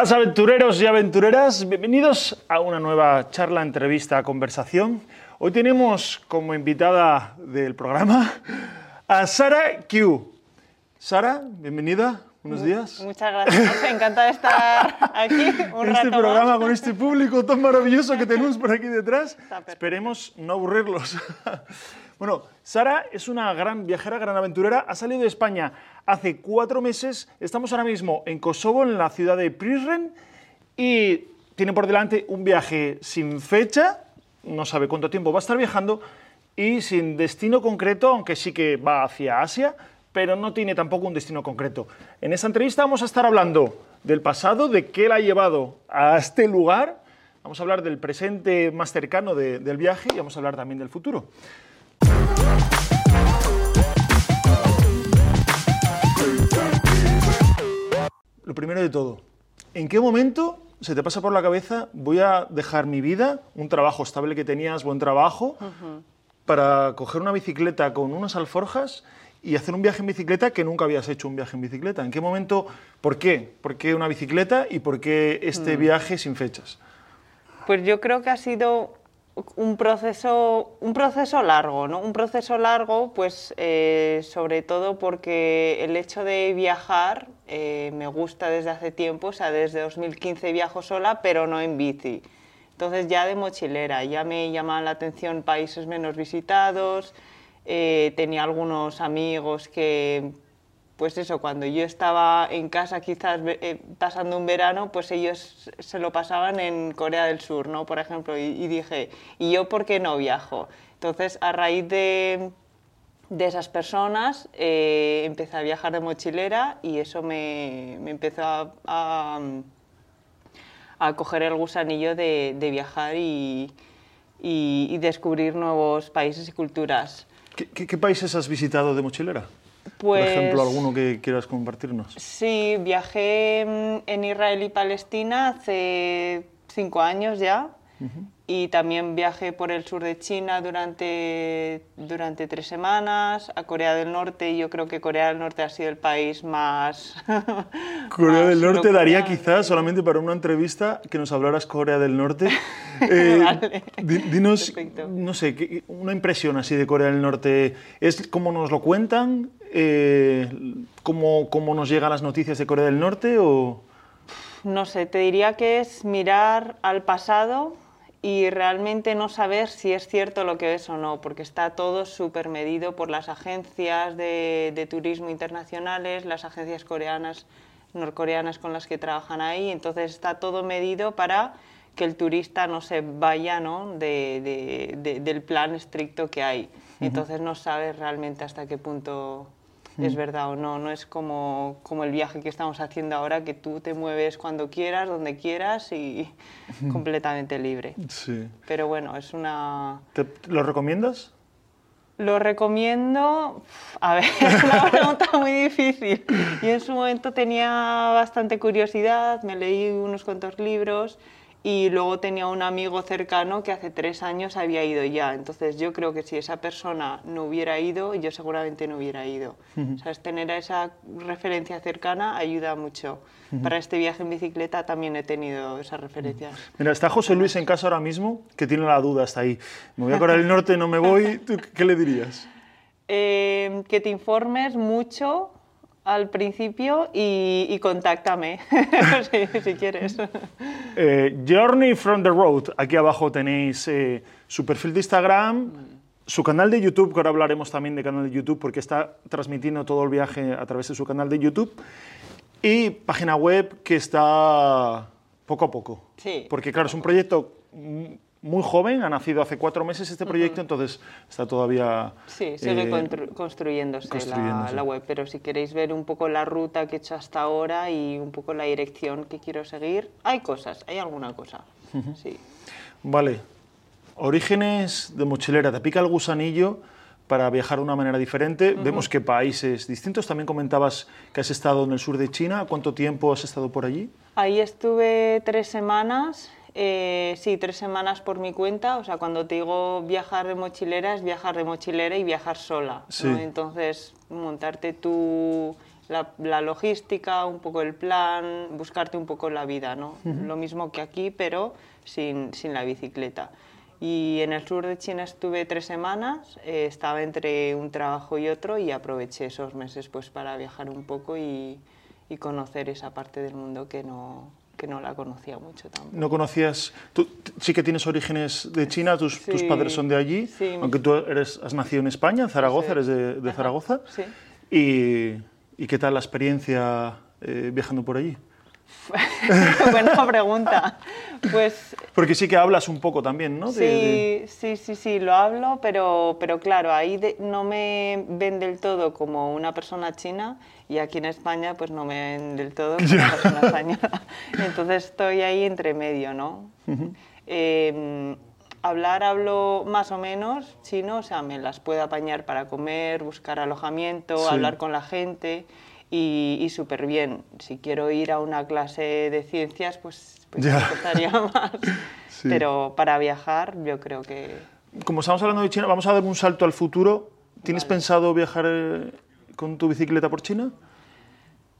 pasa aventureros y aventureras? Bienvenidos a una nueva charla, entrevista, conversación. Hoy tenemos como invitada del programa a Sara Q. Sara, bienvenida. Buenos días. Muchas gracias. Encantada de estar aquí un este rato programa más. con este público tan maravilloso que tenemos por aquí detrás. Esperemos no aburrirlos. Bueno, Sara es una gran viajera, gran aventurera. Ha salido de España hace cuatro meses. Estamos ahora mismo en Kosovo, en la ciudad de Prizren, y tiene por delante un viaje sin fecha. No sabe cuánto tiempo va a estar viajando y sin destino concreto, aunque sí que va hacia Asia, pero no tiene tampoco un destino concreto. En esta entrevista vamos a estar hablando del pasado, de qué la ha llevado a este lugar. Vamos a hablar del presente más cercano de- del viaje y vamos a hablar también del futuro. Lo primero de todo, ¿en qué momento se te pasa por la cabeza voy a dejar mi vida, un trabajo estable que tenías, buen trabajo, para coger una bicicleta con unas alforjas y hacer un viaje en bicicleta que nunca habías hecho un viaje en bicicleta? ¿En qué momento? ¿Por qué? ¿Por qué una bicicleta y por qué este viaje sin fechas? Pues yo creo que ha sido un proceso, un proceso largo, ¿no? Un proceso largo, pues eh, sobre todo porque el hecho de viajar eh, me gusta desde hace tiempo, o sea, desde 2015 viajo sola, pero no en bici. Entonces ya de mochilera, ya me llamaban la atención países menos visitados, eh, tenía algunos amigos que, pues eso, cuando yo estaba en casa quizás eh, pasando un verano, pues ellos se lo pasaban en Corea del Sur, ¿no? Por ejemplo, y, dije, ¿y yo por qué no viajo? Entonces, a raíz de, de esas personas, eh, empecé a viajar de mochilera y eso me, me empezó a, a, coger el gusanillo de, viajar y, y- descubrir nuevos países y culturas. ¿Qué, qué- qué países has visitado de mochilera? Pues, Por ejemplo, alguno que quieras compartirnos. Sí, viajé mm, en Israel y Palestina hace cinco años ya. Y también viajé por el sur de China durante, durante tres semanas, a Corea del Norte, y yo creo que Corea del Norte ha sido el país más... Corea más del Norte daría quizás solamente para una entrevista que nos hablaras Corea del Norte. Eh, Vale. di- dinos, Perfecto. no sé, ¿qué- una impresión así de Corea del Norte. ¿Es como nos lo cuentan? Eh, ¿cómo, ¿Cómo nos llegan las noticias de Corea del Norte? O... No sé, te diría que es mirar al pasado y realmente no saber si es cierto lo que es o no, porque está todo súper medido por las agencias de, de turismo internacionales, las agencias coreanas, norcoreanas con las que trabajan ahí, entonces está todo medido para que el turista no se vaya ¿no? de- de- de- del plan estricto que hay. Entonces no sabes realmente hasta qué punto es verdad o no. No es como, como el viaje que estamos haciendo ahora, que tú te mueves cuando quieras, donde quieras y completamente libre. Sí. Pero bueno, es una... ¿Te, ¿Lo recomiendas? Lo recomiendo, a ver, es una pregunta muy difícil. Yo en su momento tenía bastante curiosidad, me leí unos cuantos libros y luego tenía un amigo cercano que hace tres años había ido ya. Entonces yo creo que si esa persona no hubiera ido, yo seguramente no hubiera ido. O sea, es tener esa referencia cercana ayuda mucho. Para este viaje en bicicleta también he tenido esas referencias. Mira, está José Luis en casa ahora mismo, que tiene la duda hasta ahí. Me voy a Corea del Norte, no me voy. ¿Tú qué le dirías? Eh, que te informes mucho al principio y, y contáctame si, si quieres. Eh, Journey from the Road. Aquí abajo tenéis eh, su perfil de Instagram, su canal de YouTube, que ahora hablaremos también de canal de YouTube porque está transmitiendo todo el viaje a través de su canal de YouTube, y página web que está poco a poco. Sí. Porque claro, es un proyecto mm, muy joven, ha nacido hace cuatro meses este proyecto, entonces está todavía... Sí, sigue eh, constru- construyéndose, la- construyéndose. La, web, pero si queréis ver un poco la ruta que he hecho hasta ahora y un poco la dirección que quiero seguir, hay cosas, hay alguna cosa. Sí. Vale. Orígenes de mochilera. ¿Te pica el gusanillo para viajar de una manera diferente? Vemos que países distintos. También comentabas que has estado en el sur de China. ¿Cuánto tiempo has estado por allí? Ahí estuve tres semanas, eh, sí, tres semanas por mi cuenta. O sea, cuando te digo viajar de mochilera, es viajar de mochilera y viajar sola. ¿no? Sí. Entonces, montarte tu la, logística, un poco el plan, buscarte un poco la vida, ¿no? Lo mismo que aquí, pero sin, sin, la bicicleta. Y en el sur de China estuve tres semanas, eh, estaba entre un trabajo y otro y aproveché esos meses pues para viajar un poco y, y conocer esa parte del mundo que no, que no la conocía mucho tampoco. ¿No conocías? Tú sí que tienes orígenes de China, tus, tus padres son de allí, aunque tú eres, has nacido en España, en Zaragoza, eres de, de Zaragoza. Sí. Y, ¿Y, qué tal la experiencia eh, viajando por allí? Buena pregunta. Pues, Porque sí que hablas un poco también, ¿no? Sí, sí, sí, sí, lo hablo, pero, pero claro, ahí no me ven del todo como una persona china y aquí en España pues no me ven del todo como una persona española. Entonces estoy ahí entre medio, ¿no? eh, hablar hablo más o menos chino, o sea, me las puedo apañar para comer, buscar alojamiento, sí. hablar con la gente y, y súper bien. Si quiero ir a una clase de ciencias, pues, pues me costaría más. Sí. Pero para viajar, yo creo que... Como estamos hablando de China, vamos a dar un salto al futuro. ¿Tienes vale. pensado viajar eh, con tu bicicleta por China?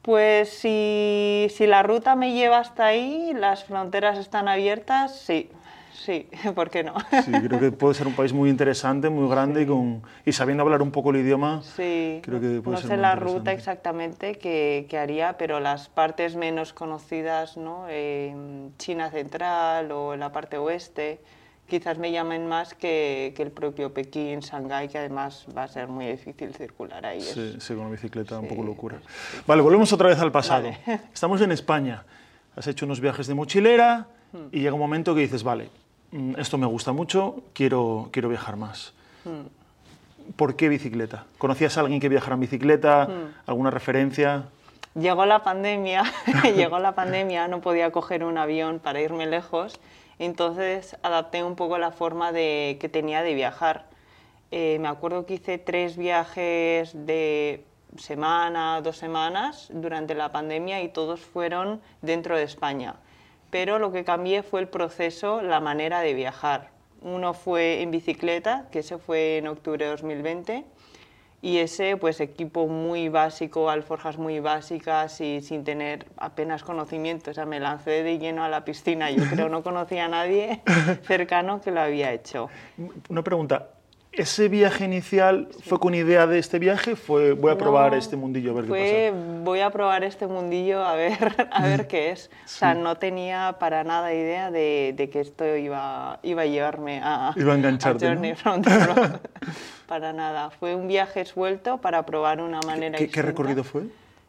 Pues si, si la ruta me lleva hasta ahí, las fronteras están abiertas, sí. Sí, ¿por qué no? Sí, creo que puede ser un país muy interesante, muy grande sí. y, con, y sabiendo hablar un poco el idioma. Sí, creo que puede no ser sé la ruta exactamente que, que, haría, pero las partes menos conocidas, ¿no? Eh, China Central o la parte oeste, quizás me llamen más que, que, el propio Pekín, Shanghái, que además va a ser muy difícil circular ahí. Sí, sí con una bicicleta sí, un poco locura. Sí. Vale, volvemos otra vez al pasado. Vale. Estamos en España. Has hecho unos viajes de mochilera hmm. y llega un momento que dices, vale, esto me gusta mucho, quiero, quiero viajar más. Hmm. ¿Por qué bicicleta? ¿Conocías a alguien que viajara en bicicleta? Hmm. ¿Alguna referencia? Llegó la pandemia, llegó la pandemia, no podía coger un avión para irme lejos entonces adapté un poco la forma de, que tenía de viajar. Eh, me acuerdo que hice tres viajes de semana, dos semanas durante la pandemia y todos fueron dentro de España. Pero lo que cambié fue el proceso, la manera de viajar. Uno fue en bicicleta, que ese fue en octubre de 2020, y ese pues equipo muy básico, alforjas muy básicas y sin tener apenas conocimiento, o sea, me lancé de lleno a la piscina, yo creo no conocía a nadie cercano que lo había hecho. Una pregunta, ¿ese viaje inicial sí. fue con idea de este viaje? ¿Fue voy a probar no, este mundillo a ver fue, qué pasa? voy a probar este mundillo a ver, a ver qué es. O sea, no tenía para nada idea de, de, que esto iba, iba a llevarme a, iba a, engancharte, a Journey ¿no? from the Road. para nada. Fue un viaje suelto para probar una manera ¿Qué, ¿qué recorrido fue?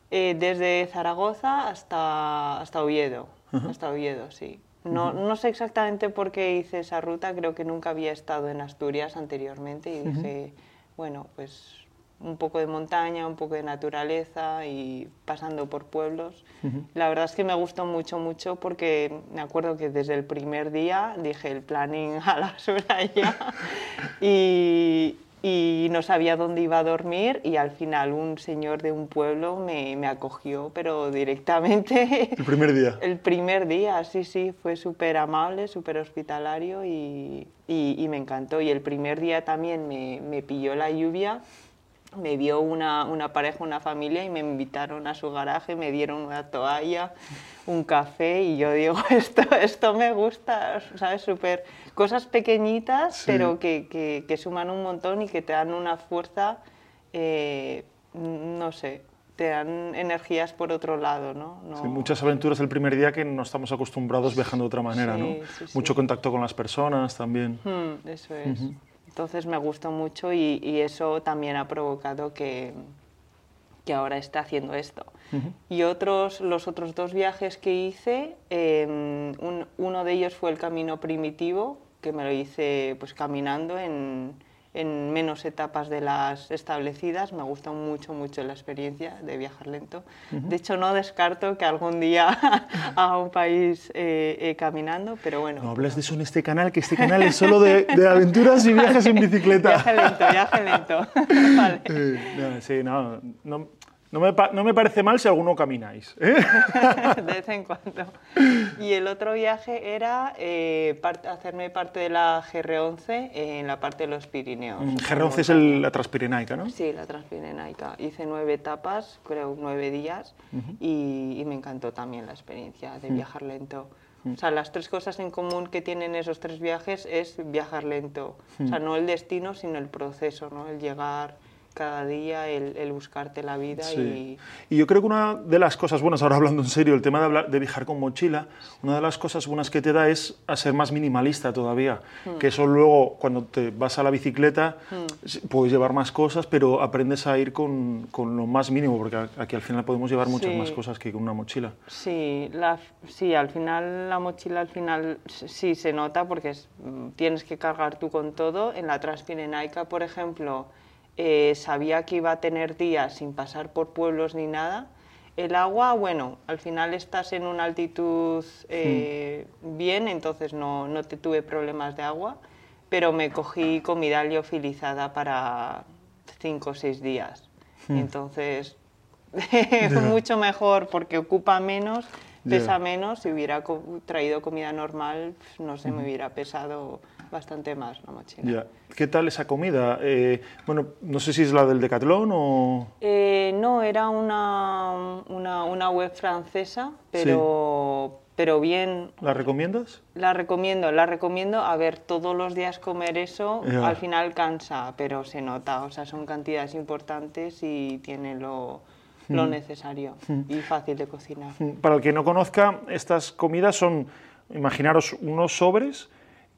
Eh, desde Zaragoza hasta, hasta Oviedo. Uh -huh. Hasta Oviedo, sí. No, no, sé exactamente por qué hice esa ruta, creo que nunca había estado en Asturias anteriormente y uh -huh. dije, bueno, pues un poco de montaña, un poco de naturaleza y pasando por pueblos. La verdad es que me gustó mucho, mucho porque me acuerdo que desde el primer día dije el planning a la basura ya y, y no sabía dónde iba a dormir y al final un señor de un pueblo me, me acogió, pero directamente... ¿El primer día? El primer día, sí, sí, fue súper amable, súper hospitalario y, y, y, me encantó. Y el primer día también me, me pilló la lluvia, me vio una, una, pareja, una familia y me invitaron a su garaje, me dieron una toalla, un café y yo digo, esto, esto me gusta, ¿sabes? Súper cosas pequeñitas, sí. pero que, que, que, suman un montón y que te dan una fuerza, eh, no sé, te dan energías por otro lado, ¿no? no... Sí, muchas aventuras el primer día que no estamos acostumbrados viajando de otra manera, sí, ¿no? Mucho contacto con las personas también. Hmm, eso es. Uh -huh. Entonces me gustó mucho y, y, eso también ha provocado que, que ahora esté haciendo esto. Uh -huh. Y otros, los otros dos viajes que hice, eh, un, uno de ellos fue el camino primitivo, que me lo hice pues caminando en, en menos etapas de las establecidas. Me gustó mucho, mucho la experiencia de viajar lento. Uh -huh. De hecho, no descarto que algún día haga un país eh, eh, caminando, pero bueno. No hablas de eso en este canal, que este canal es solo de, de aventuras y viajes en bicicleta. viaje lento, viaje lento. vale. eh, no, sí, no, no No me, no me, parece mal si alguno camináis. ¿eh? de vez en cuando. Y el otro viaje era eh, hacerme parte de la GR11 en la parte de los Pirineos. Mm, GR11 es la Transpirenaica, ¿no? Sí, la Transpirenaica. Hice nueve etapas, creo nueve días, y, me encantó también la experiencia de mm. viajar lento. Mm. O sea, las tres cosas en común que tienen esos tres viajes es viajar lento. O sea, no el destino, sino el proceso, ¿no? El llegar cada día el, buscarte la vida. Y... y... yo creo que una de las cosas buenas, ahora hablando en serio, el tema de, hablar, de viajar con mochila, una de las cosas buenas que te da es a ser más minimalista todavía. Hmm. Que eso luego, cuando te vas a la bicicleta, hmm. puedes llevar más cosas, pero aprendes a ir con, con, lo más mínimo, porque aquí al final podemos llevar muchas más cosas que con una mochila. Sí, la, sí, al final la mochila al final sí se nota porque tienes que cargar tú con todo. En la Transpirenaica, por ejemplo, eh, sabía que iba a tener días sin pasar por pueblos ni nada. El agua, bueno, al final estás en una altitud eh, hmm. bien, entonces no, no, te tuve problemas de agua, pero me cogí comida liofilizada para cinco o seis días. Hmm. Entonces, mucho mejor porque ocupa menos, pesa menos. Si hubiera traído comida normal, no sé, me hubiera pesado bastante más la mochila. ¿Qué tal esa comida? Eh, bueno, no sé si es la del Decathlon o... Eh, no, era una, una, web francesa, pero, pero bien... ¿La recomiendas? La recomiendo, la recomiendo. A ver, todos los días comer eso al final cansa, pero se nota. O sea, son cantidades importantes y tiene lo, lo mm. necesario mm. y fácil de cocinar. Mm. Para el que no conozca, estas comidas son, imaginaros, unos sobres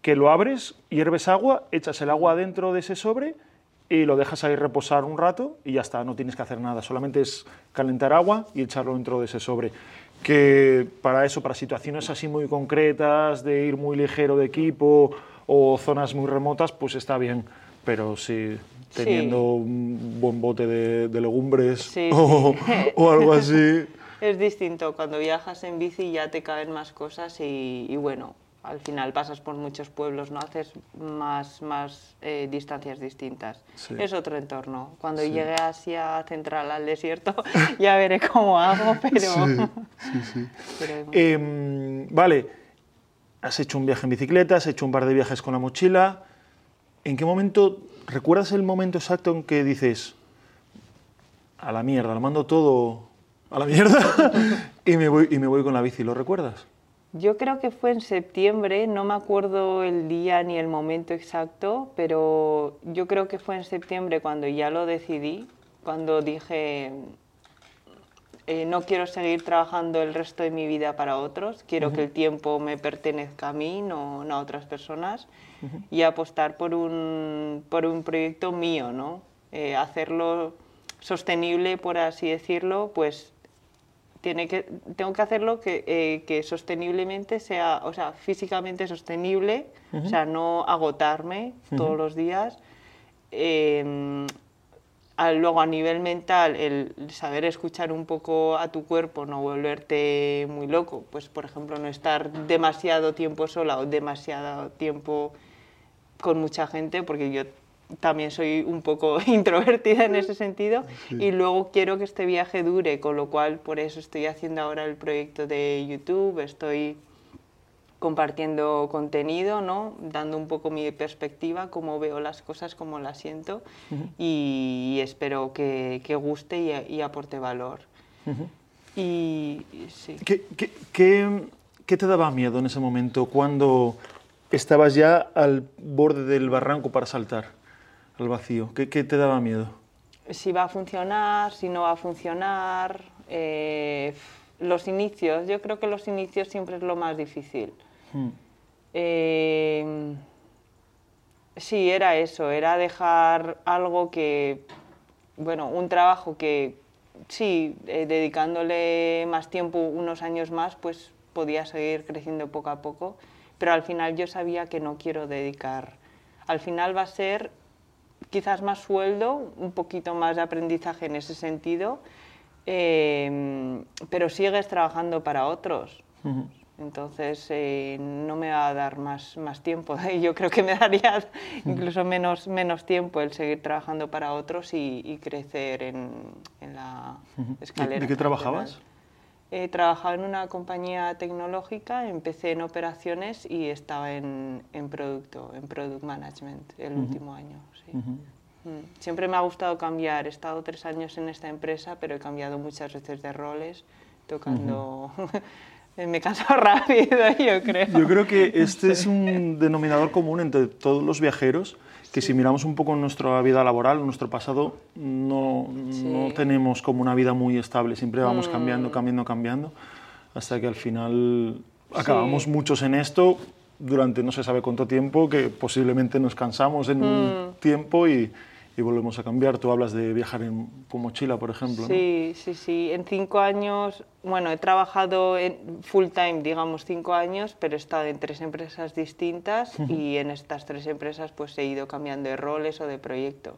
que lo abres, hierves agua, echas el agua dentro de ese sobre y lo dejas ahí reposar un rato y ya está, no tienes que hacer nada, solamente es calentar agua y echarlo dentro de ese sobre. Que para eso, para situaciones así muy concretas, de ir muy ligero de equipo o zonas muy remotas, pues está bien, pero si teniendo un buen bote de, legumbres o, algo así. Es distinto, cuando viajas en bici ya te caben más cosas y bueno, al final pasas por muchos pueblos, no haces más, más eh, distancias distintas. Es otro entorno. Cuando llegue a Asia Central al desierto, ya veré cómo hago, pero... Sí, em, vale, has hecho un viaje en bicicleta, has hecho un par de viajes con la mochila. ¿En qué momento, recuerdas el momento exacto en que dices, a la mierda, lo mando todo a la mierda y, me voy, y me voy con la bici? ¿Lo recuerdas? Yo creo que fue en septiembre, no me acuerdo el día ni el momento exacto, pero yo creo que fue en septiembre cuando ya lo decidí, cuando dije, eh, no quiero seguir trabajando el resto de mi vida para otros, quiero que el tiempo me pertenezca a mí, no, a otras personas, y apostar por un, por un proyecto mío, ¿no? Eh, hacerlo sostenible, por así decirlo, pues tiene que, tengo que hacerlo que, eh, que, sosteniblemente sea, o sea, físicamente sostenible, o sea, no agotarme todos los días. Em, luego a nivel mental, el saber escuchar un poco a tu cuerpo, no volverte muy loco, pues por ejemplo no estar demasiado tiempo sola o demasiado tiempo con mucha gente, porque yo también soy un poco introvertida en ese sentido y luego quiero que este viaje dure, con lo cual por eso estoy haciendo ahora el proyecto de YouTube, estoy compartiendo contenido, ¿no? dando un poco mi perspectiva, cómo veo las cosas, cómo las siento y, espero que, que guste y, aporte valor. y, sí. ¿Qué, qué, qué, qué te daba miedo en ese momento cuando estabas ya al borde del barranco para saltar? al vacío? ¿Qué, te daba miedo? Si va a funcionar, si no va a funcionar. Eh, los inicios, yo creo que los inicios siempre es lo más difícil. Hmm. Eh, sí, era eso, era dejar algo que, bueno, un trabajo que sí, eh, dedicándole más tiempo, unos años más, pues podía seguir creciendo poco a poco, pero al final yo sabía que no quiero dedicar. Al final va a ser quizás más sueldo, un poquito más de aprendizaje en ese sentido, em, pero sigues trabajando para otros. Entonces eh, no me va a dar más, más tiempo. Yo creo que me daría incluso menos, menos tiempo el seguir trabajando para otros y, y crecer en, en la escalera. ¿De qué trabajabas? He trabajado en una compañía tecnológica, empecé en operaciones y estaba en, en producto, en product management el último año. Sí. Mm. Siempre me ha gustado cambiar. He estado tres años en esta empresa, pero he cambiado muchas veces de roles, tocando... me canso rápido, yo creo. Yo creo que este es un denominador común entre todos los viajeros, que si miramos un poco nuestra vida laboral, nuestro pasado, no, no tenemos como una vida muy estable, siempre vamos cambiando, mm. cambiando, cambiando, hasta que al final acabamos muchos en esto durante no se sabe cuánto tiempo, que posiblemente nos cansamos en un mm. tiempo y, y volvemos a cambiar. Tú hablas de viajar en, con mochila, por ejemplo. Sí, sí, sí. En cinco años, bueno, he trabajado en full time, digamos, cinco años, pero he estado en tres empresas distintas y en estas tres empresas pues he ido cambiando de roles o de proyecto.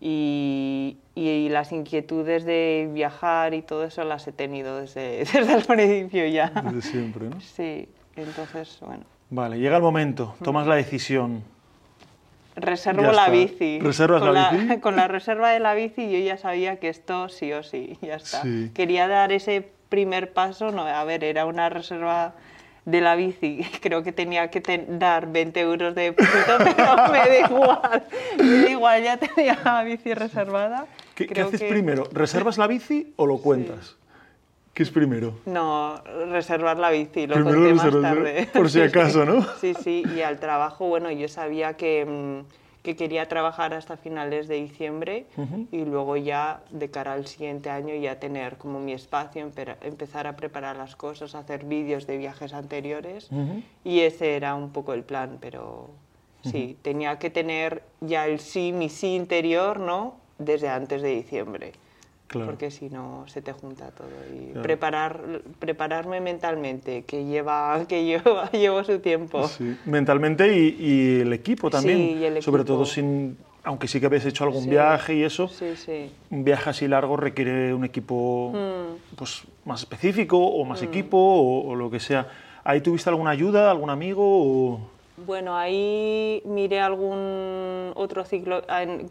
y, y, las inquietudes de viajar y todo eso las he tenido desde, desde el principio ya. Desde siempre, ¿no? Sí, entonces, bueno. Vale, llega el momento, tomas la decisión reservo la bici. ¿Reservas con la, bici? Con la reserva de la bici yo ya sabía que esto sí o sí, ya está. Quería dar ese primer paso, no, a ver, era una reserva de la bici, creo que tenía que dar 20 euros de depósito, pero me da igual, me da igual, ya tenía la bici reservada. ¿Qué, ¿qué haces primero? ¿Reservas la bici o lo cuentas? ¿Qué es primero? No, reservar la bici, lo conté más tarde. Por si acaso, ¿no? Sí, sí, y al trabajo, bueno, yo sabía que, mm, que quería trabajar hasta finales de diciembre y luego ya de cara al siguiente año ya tener como mi espacio, empezar a preparar las cosas, hacer vídeos de viajes anteriores y ese era un poco el plan, pero sí, tenía que tener ya el sí, mi sí interior, ¿no? Desde antes de diciembre porque si no se te junta todo. Y preparar, prepararme mentalmente, que lleva, que lleva, llevo su tiempo. Sí. Mentalmente y, y, el equipo también, sí, y el equipo. sobre todo sin, aunque sí que habéis hecho algún viaje y eso, un viaje así largo requiere un equipo mm. pues, más específico o más mm. equipo o, o, lo que sea. ¿Ahí tuviste alguna ayuda, algún amigo? O... Bueno, ahí miré algún otro ciclo.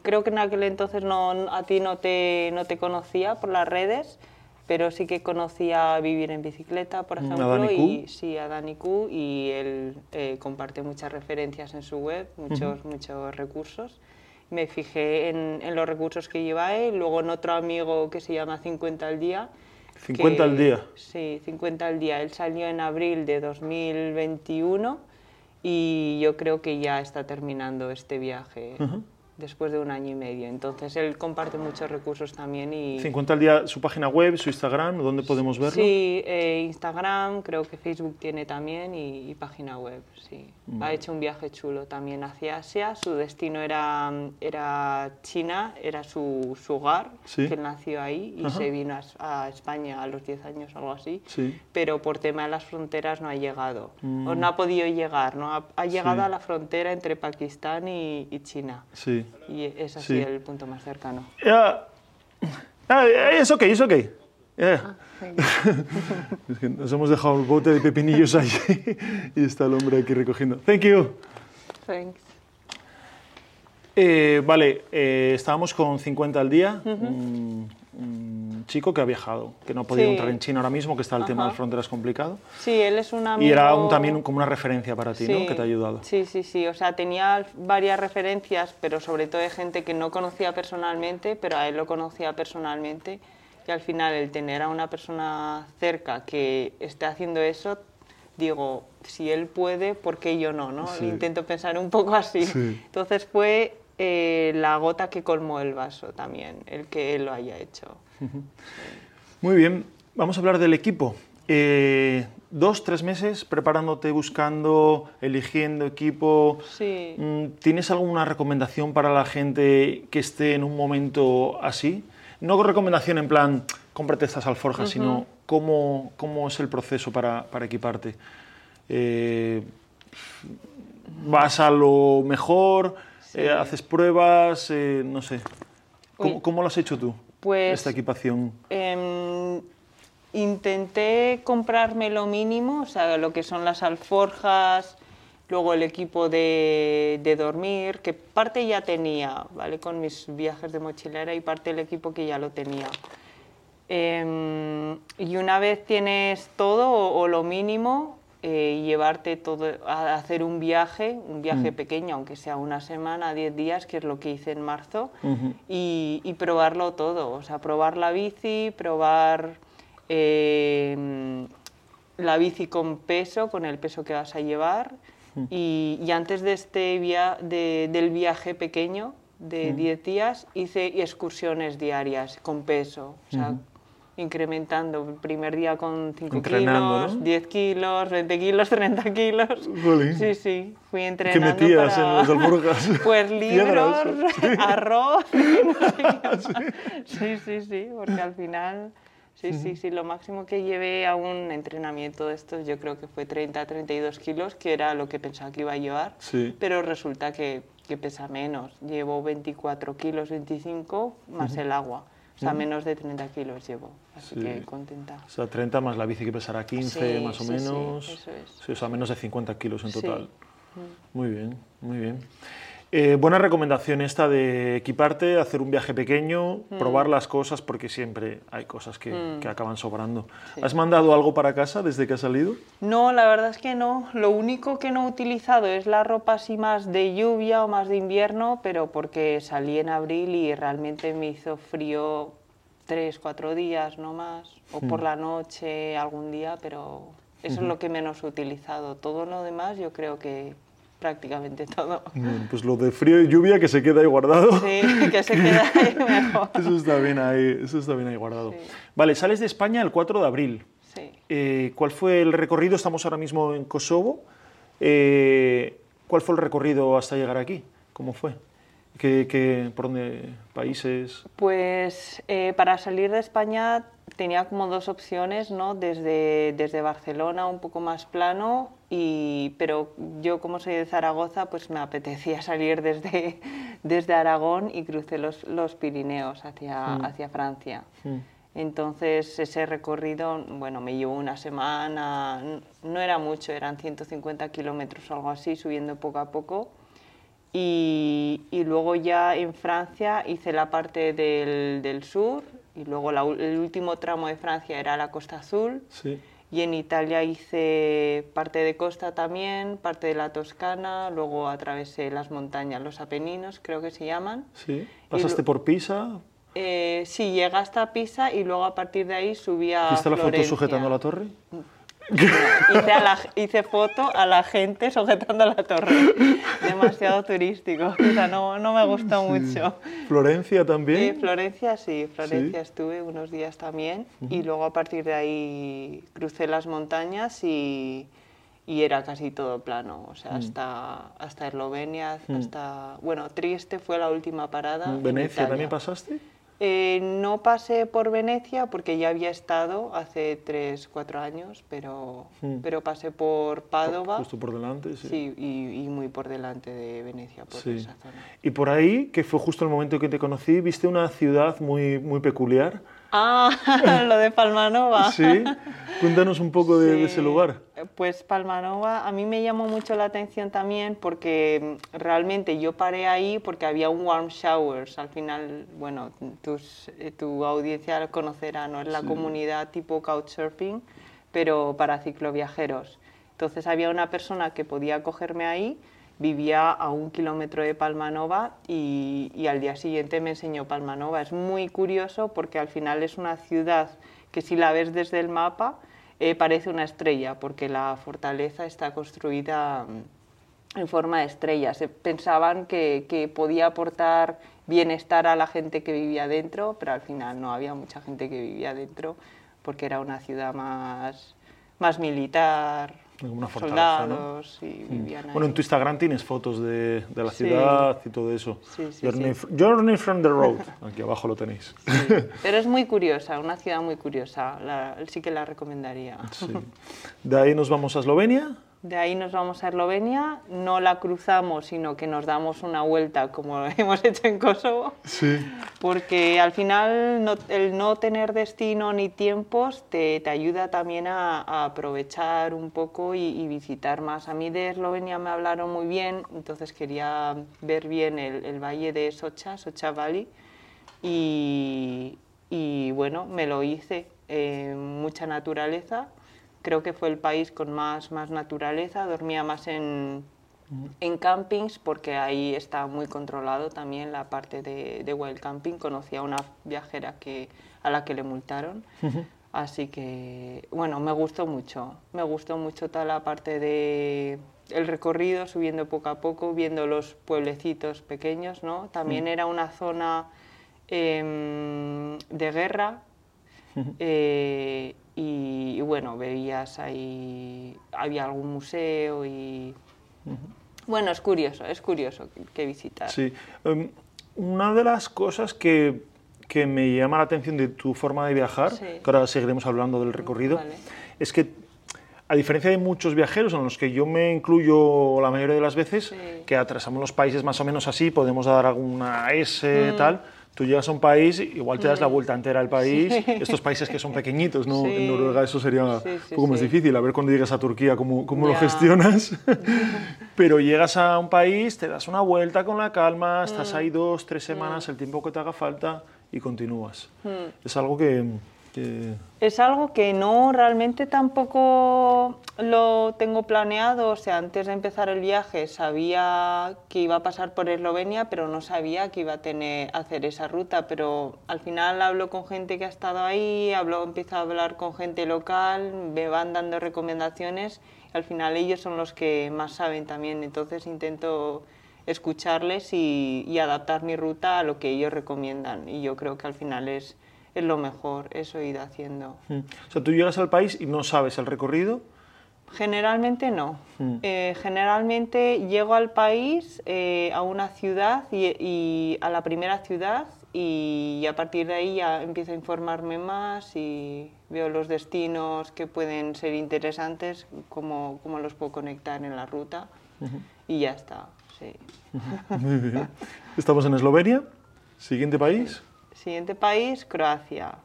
Creo que en aquel entonces no, a ti no te, no te conocía por las redes, pero sí que conocía Vivir en Bicicleta, por ejemplo. ¿A y, sí, a Dani Q, y él eh, comparte muchas referencias en su web, muchos, muchos recursos. Me fijé en, en, los recursos que lleva él, luego en otro amigo que se llama 50 al día. ¿50 al día? Sí, 50 al día. Él salió en abril de 2021 y yo creo que ya está terminando este viaje después de un año y medio. Entonces él comparte muchos recursos también. Y... 50 al día su página web, su Instagram, ¿dónde podemos verlo? Sí, eh, Instagram, creo que Facebook tiene también y, página web, sí. Ha hecho un viaje chulo también hacia Asia, su destino era, era China, era su, su hogar, que nació ahí y se vino a, España a los 10 años, algo así, sí. pero por tema de las fronteras no ha llegado, mm. o no ha podido llegar, ¿no? ha, ha llegado a la frontera entre Pakistán y, y China. Sí. Y es así el punto más cercano. Yeah. Ah, es ok, es ok. Yeah. Ah, es que nos hemos dejado el bote de pepinillos allí y está el hombre aquí recogiendo. Thank you. Thanks. Eh, vale, eh, estábamos con 50 al día. Uh -huh. un, un, chico que ha viajado, que no ha podido sí. entrar en China ahora mismo, que está el Ajá. tema de las fronteras complicado. Sí, él es un amigo... Y era un, también como una referencia para ti, sí. ¿no? Que te ha ayudado. Sí, sí, sí. O sea, tenía varias referencias, pero sobre todo de gente que no conocía personalmente, pero a él lo conocía personalmente. Al final, el tener a una persona cerca que esté haciendo eso, digo, si él puede, ¿por qué yo no? ¿no? Sí. Intento pensar un poco así. Sí. Entonces fue eh, la gota que colmó el vaso también, el que él lo haya hecho. Muy bien, vamos a hablar del equipo. Eh, dos, tres meses preparándote, buscando, eligiendo equipo. Sí. Mm, ¿Tienes alguna recomendación para la gente que esté en un momento así? No recomendación en plan, cómprate estas alforjas, uh -huh. sino cómo, cómo es el proceso para, para equiparte. Eh, ¿Vas a lo mejor? Sí. Eh, ¿Haces pruebas? Eh, no sé. ¿Cómo, ¿Cómo, lo has hecho tú? Pues, esta equipación. Eh, intenté comprarme lo mínimo, o sea, lo que son las alforjas, luego el equipo de, de, dormir, que parte ya tenía, ¿vale? Con mis viajes de mochilera y parte del equipo que ya lo tenía. Eh, y una vez tienes todo o, o lo mínimo, eh, llevarte todo, a hacer un viaje, un viaje Mm. pequeño, aunque sea una semana, 10 días, que es lo que hice en marzo, y, y probarlo todo, o sea, probar la bici, probar eh, la bici con peso, con el peso que vas a llevar, y, y antes de este via de- del viaje pequeño de 10 días hice excursiones diarias con peso, o sea, incrementando, el primer día con 5 Entrenando, kilos, ¿no? 10 kilos, 20 kilos, 30 kilos. Jolín. Sí, sí, fui ¿Qué entrenando metías para- en las alforjas? Pues libros, Piedras. arroz, no sé qué más. Sí, sí, sí, porque al final, sí, sí, sí, lo máximo que llevé a un entrenamiento de estos yo creo que fue 30, 32 kilos, que era lo que pensaba que iba a llevar, Sí. pero resulta que, que pesa menos. Llevo 24 kilos, 25, más el agua. O sea, menos de 30 kilos llevo, así Sí. que contenta. O sea, 30 más la bici que pesará 15 Sí, más o sí, sí, menos. eso es. Sí, o sea, menos de 50 kilos en total. Muy bien, muy bien. Eh, buena recomendación esta de equiparte, hacer un viaje pequeño, Mm. probar las cosas porque siempre hay cosas que, que acaban sobrando. ¿Has mandado algo para casa desde que has salido? No, la verdad es que no. Lo único que no he utilizado es la ropa así más de lluvia o más de invierno, pero porque salí en abril y realmente me hizo frío tres, cuatro días, no más. O por la noche algún día, pero eso es lo que menos he utilizado. Todo lo demás yo creo que prácticamente todo. Pues lo de frío y lluvia que se queda ahí guardado. Sí, que se queda ahí mejor. Eso está bien ahí, eso está bien ahí guardado. Sí. Vale, sales de España el 4 de abril. Sí. Eh, ¿Cuál fue el recorrido? Estamos ahora mismo en Kosovo. Eh, ¿Cuál fue el recorrido hasta llegar aquí? ¿Cómo fue? ¿Qué, qué- por dónde países? Pues eh, para salir de España tenía como dos opciones, ¿no? Desde, desde Barcelona, un poco más plano, y, pero yo como soy de Zaragoza, pues me apetecía salir desde, desde Aragón y crucé los, los Pirineos hacia, hacia Francia. Mm. Entonces ese recorrido, bueno, me llevó una semana, no era mucho, eran 150 kilómetros o algo así, subiendo poco a poco. Y, y luego ya en Francia hice la parte del, del sur y luego la el último tramo de Francia era la Costa Azul Sí. Y en Italia hice parte de costa también, parte de la Toscana, luego atravesé las montañas, los Apeninos creo que se llaman. sí. ¿Pasaste por Pisa? Eh, sí, llegué hasta Pisa y luego a partir de ahí subí a ¿Viste la foto Florencia. sujetando la torre? Hice, a la- hice foto a la gente sujetando la torre. Demasiado turístico. O sea, no, no me gustó mucho. ¿Florencia también? Florencia, sí, Florencia Sí. estuve unos días también. Y luego a partir de ahí crucé las montañas y, y era casi todo plano. O Mm. sea, hasta, hasta Eslovenia, hasta... Bueno, Trieste fue la última parada. en ¿Venecia también pasaste? Eh, no pasé por Venecia porque ya había estado hace 3, 4 años, pero, Mm. pero pasé por Padova. Justo por delante, sí. Sí, y, y muy por delante de Venecia, por Sí. esa zona. Y por ahí, que fue justo el momento que te conocí, viste una ciudad muy, muy peculiar. Ah, lo de Palmanova. Sí. Cuéntanos un poco de, de ese Sí, lugar. Pues Palmanova a mí me llamó mucho la atención también porque mm, realmente yo paré ahí porque había un warm showers. Al final, bueno, tus, eh, tu audiencia lo conocerá, ¿no? Es la comunidad tipo couchsurfing, pero para cicloviajeros. Entonces había una persona que podía cogerme ahí, vivía a un kilómetro de Palmanova y, y al día siguiente me enseñó Palmanova. Es muy curioso porque al final es una ciudad que si la ves desde el mapa eh, parece una estrella porque la fortaleza está construida mm, en forma de estrella. Se pensaban que, que podía aportar bienestar a la gente que vivía dentro, pero al final no había mucha gente que vivía dentro porque era una ciudad más, más militar, Como una fortaleza, ¿no? soldados y vivían ahí. Bueno, en tu Instagram tienes fotos de, de la Sí. ciudad y todo eso. Sí, sí, Journey, Journey from the Road. Aquí abajo lo tenéis. Pero es muy curiosa, una ciudad muy curiosa, la- sí que la recomendaría. De ahí nos vamos a Eslovenia. De ahí nos vamos a Eslovenia, no la cruzamos, sino que nos damos una vuelta como hemos hecho en Kosovo. Sí. Porque al final el no tener destino ni tiempos te, te ayuda también a, aprovechar un poco y, visitar más. A mí de Eslovenia me hablaron muy bien, entonces quería ver bien el, el valle de Socha, Socha Valley, y, y bueno, me lo hice. Eh, mucha naturaleza creo que fue el país con más, más naturaleza, dormía más en, en campings porque ahí está muy controlado también la parte de, de wild camping. Conocí a una viajera que, a la que le multaron. Así que, bueno, me gustó mucho. Me gustó mucho toda la parte de el recorrido, subiendo poco a poco, viendo los pueblecitos pequeños, ¿no? También era una zona em, de guerra. Eh, y, bueno, veías ahí, había algún museo y... Bueno, es curioso, es curioso que, visitar. Sí. Em, una de las cosas que, que, me llama la atención de tu forma de viajar, que ahora seguiremos hablando del recorrido, es que a diferencia de muchos viajeros en los que yo me incluyo la mayoría de las veces, que atravesamos los países más o menos así, podemos dar alguna S, mm. tal, tú llegas a un país, igual te das la mm. vuelta entera al país, estos países que son pequeñitos, ¿no? En Noruega eso sería un poco más difícil, a ver cuando llegas a Turquía cómo, cómo lo gestionas. Pero llegas a un país, te das una vuelta con la calma, estás mm. ahí dos, tres semanas, mm. el tiempo que te haga falta y continúas. Es algo que, es algo que no realmente tampoco lo tengo planeado, o sea, antes de empezar el viaje sabía que iba a pasar por Eslovenia, pero no sabía que iba a tener hacer esa ruta, pero al final hablo con gente que ha estado ahí, hablo, empiezo a hablar con gente local, me van dando recomendaciones al final ellos son los que más saben también, entonces intento escucharles y adaptar mi ruta a lo que ellos recomiendan. Y yo creo que al final es es lo mejor, eso ir haciendo. Mm. O sea, tú llegas al país y no sabes el recorrido. Generalmente no. Mm. Eh, generalmente llego al país, eh, a una ciudad y, a la primera ciudad y, a partir de ahí ya empiezo a informarme más y veo los destinos que pueden ser interesantes, cómo, cómo los puedo conectar en la ruta y ya está. Sí. Muy bien. Estamos en Eslovenia. Siguiente país. Siguiente país, Croacia.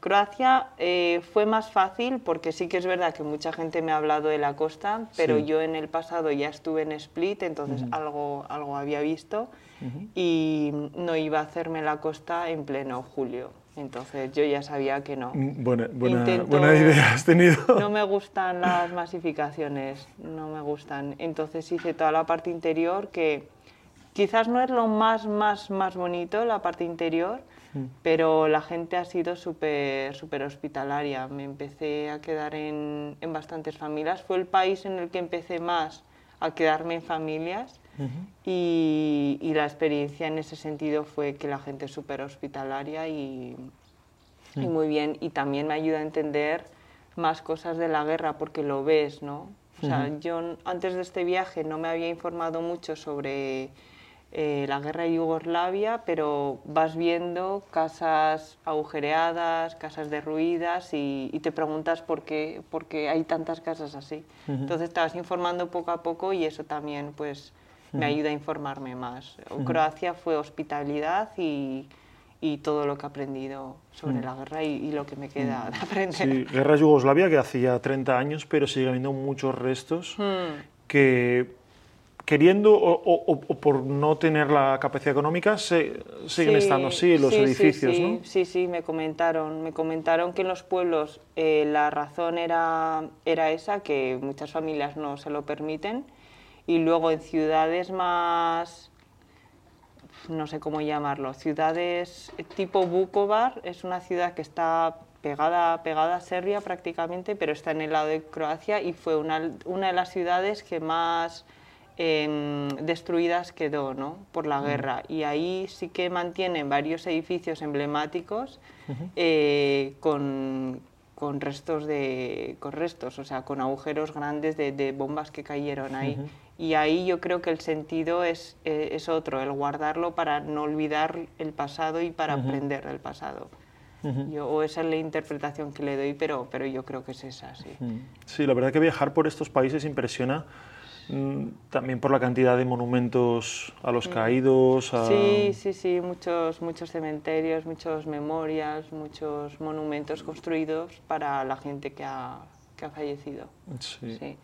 Croacia eh, fue más fácil porque sí que es verdad que mucha gente me ha hablado de la costa, pero yo en el pasado ya estuve en Split, entonces algo, algo había visto y no iba a hacerme la costa en pleno julio. Entonces yo ya sabía que no. Mm, buena, buena idea has tenido. No me gustan las masificaciones, no me gustan. Entonces hice toda la parte interior que quizás no es lo más, más, más bonito, la parte interior. Pero la gente ha sido súper super hospitalaria. Me empecé a quedar en, en, bastantes familias. Fue el país en el que empecé más a quedarme en familias y, y, la experiencia en ese sentido fue que la gente es súper hospitalaria y, y, mm. muy bien. Y también me ayuda a entender más cosas de la guerra porque lo ves, ¿no? O sea, yo antes de este viaje no me había informado mucho sobre eh, la guerra de Yugoslavia, pero vas viendo casas agujereadas, casas derruidas y, te preguntas por qué, por qué, hay tantas casas así. Entonces te vas informando poco a poco y eso también pues, me ayuda a informarme más. Croacia fue hospitalidad y, y, todo lo que he aprendido sobre la guerra y, lo que me queda de aprender. Sí, guerra de Yugoslavia que hacía 30 años, pero sigue habiendo muchos restos que queriendo o, por no tener la capacidad económica, se, siguen estando así los edificios, sí, ¿no? Sí, sí, me comentaron. Me comentaron que en los pueblos eh, la razón era, era esa, que muchas familias no se lo permiten. Y luego en ciudades más, no sé cómo llamarlo, ciudades tipo Bukovar, es una ciudad que está pegada, pegada a Serbia prácticamente, pero está en el lado de Croacia y fue una, una de las ciudades que más Em, destruidas quedó ¿no? por la guerra. Y ahí sí que mantienen varios edificios emblemáticos eh, con, con, restos de con restos o sea con agujeros grandes de, bombas que cayeron ahí. Y ahí yo creo que el sentido es, eh, es, otro el guardarlo para no olvidar el pasado y para aprender del pasado. Yo, o esa es la interpretación que le doy, pero, pero yo creo que es esa, sí. Sí, la verdad que viajar por estos países impresiona también por la cantidad de monumentos a los caídos. Sí, sí, sí, muchos, muchos cementerios, muchas memorias, muchos monumentos construidos para la gente que ha, que ha fallecido. Sí.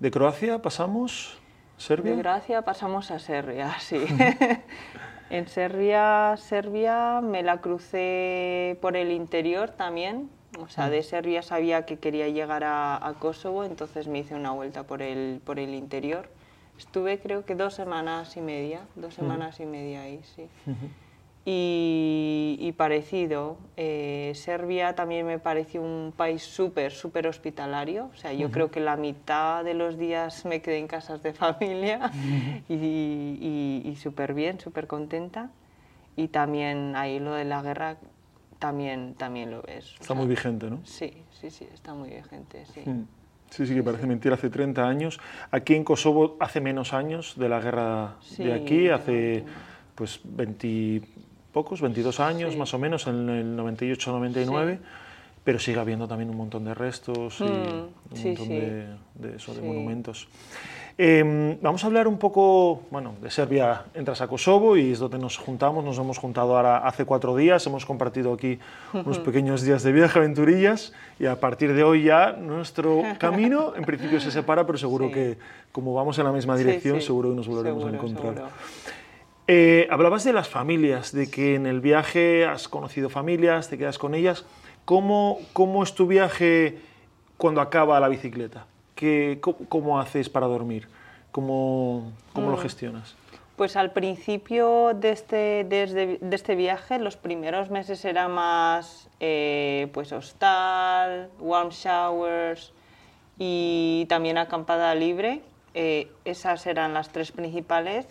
¿De Croacia pasamos? ¿Serbia? De Croacia pasamos a Serbia, sí. En Serbia, Serbia me la crucé por el interior también. O sea, de Serbia sabía que quería llegar a, Kosovo, entonces me hice una vuelta por el, por el interior. Estuve creo que dos semanas y media, dos semanas y media ahí, sí y, parecido. Eh, Serbia también me pareció un país súper, súper hospitalario. O sea, yo creo que la mitad de los días me quedé en casas de familia y, y, súper bien, súper contenta. Y también ahí lo de la guerra también, también lo ves. Está muy vigente, ¿no? Sí, sí, sí, está muy vigente, sí. Sí, sí, que parece mentira, hace 30 años. Aquí en Kosovo hace menos años de la guerra de aquí, hace pues 20 pocos, 22 años más o menos, en el 98-99, pero sigue habiendo también un montón de restos y mm, un montón de, de, monumentos. Em, vamos a hablar un poco, bueno, de Serbia entras a Kosovo y es donde nos juntamos, nos hemos juntado ahora hace cuatro días, hemos compartido aquí unos pequeños días de viaje, aventurillas, y a partir de hoy ya nuestro camino en principio se separa, pero seguro que como vamos en la misma dirección, seguro que nos volveremos a encontrar. Eh, hablabas de las familias, de que en el viaje has conocido familias, te quedas con ellas. ¿Cómo, cómo es tu viaje cuando acaba la bicicleta? ¿Qué, cómo, haces para dormir? ¿Cómo, cómo lo mm. gestionas? Pues al principio de este, de, este viaje, los primeros meses era más eh, pues hostal, warm showers y también acampada libre. Eh, esas eran las tres principales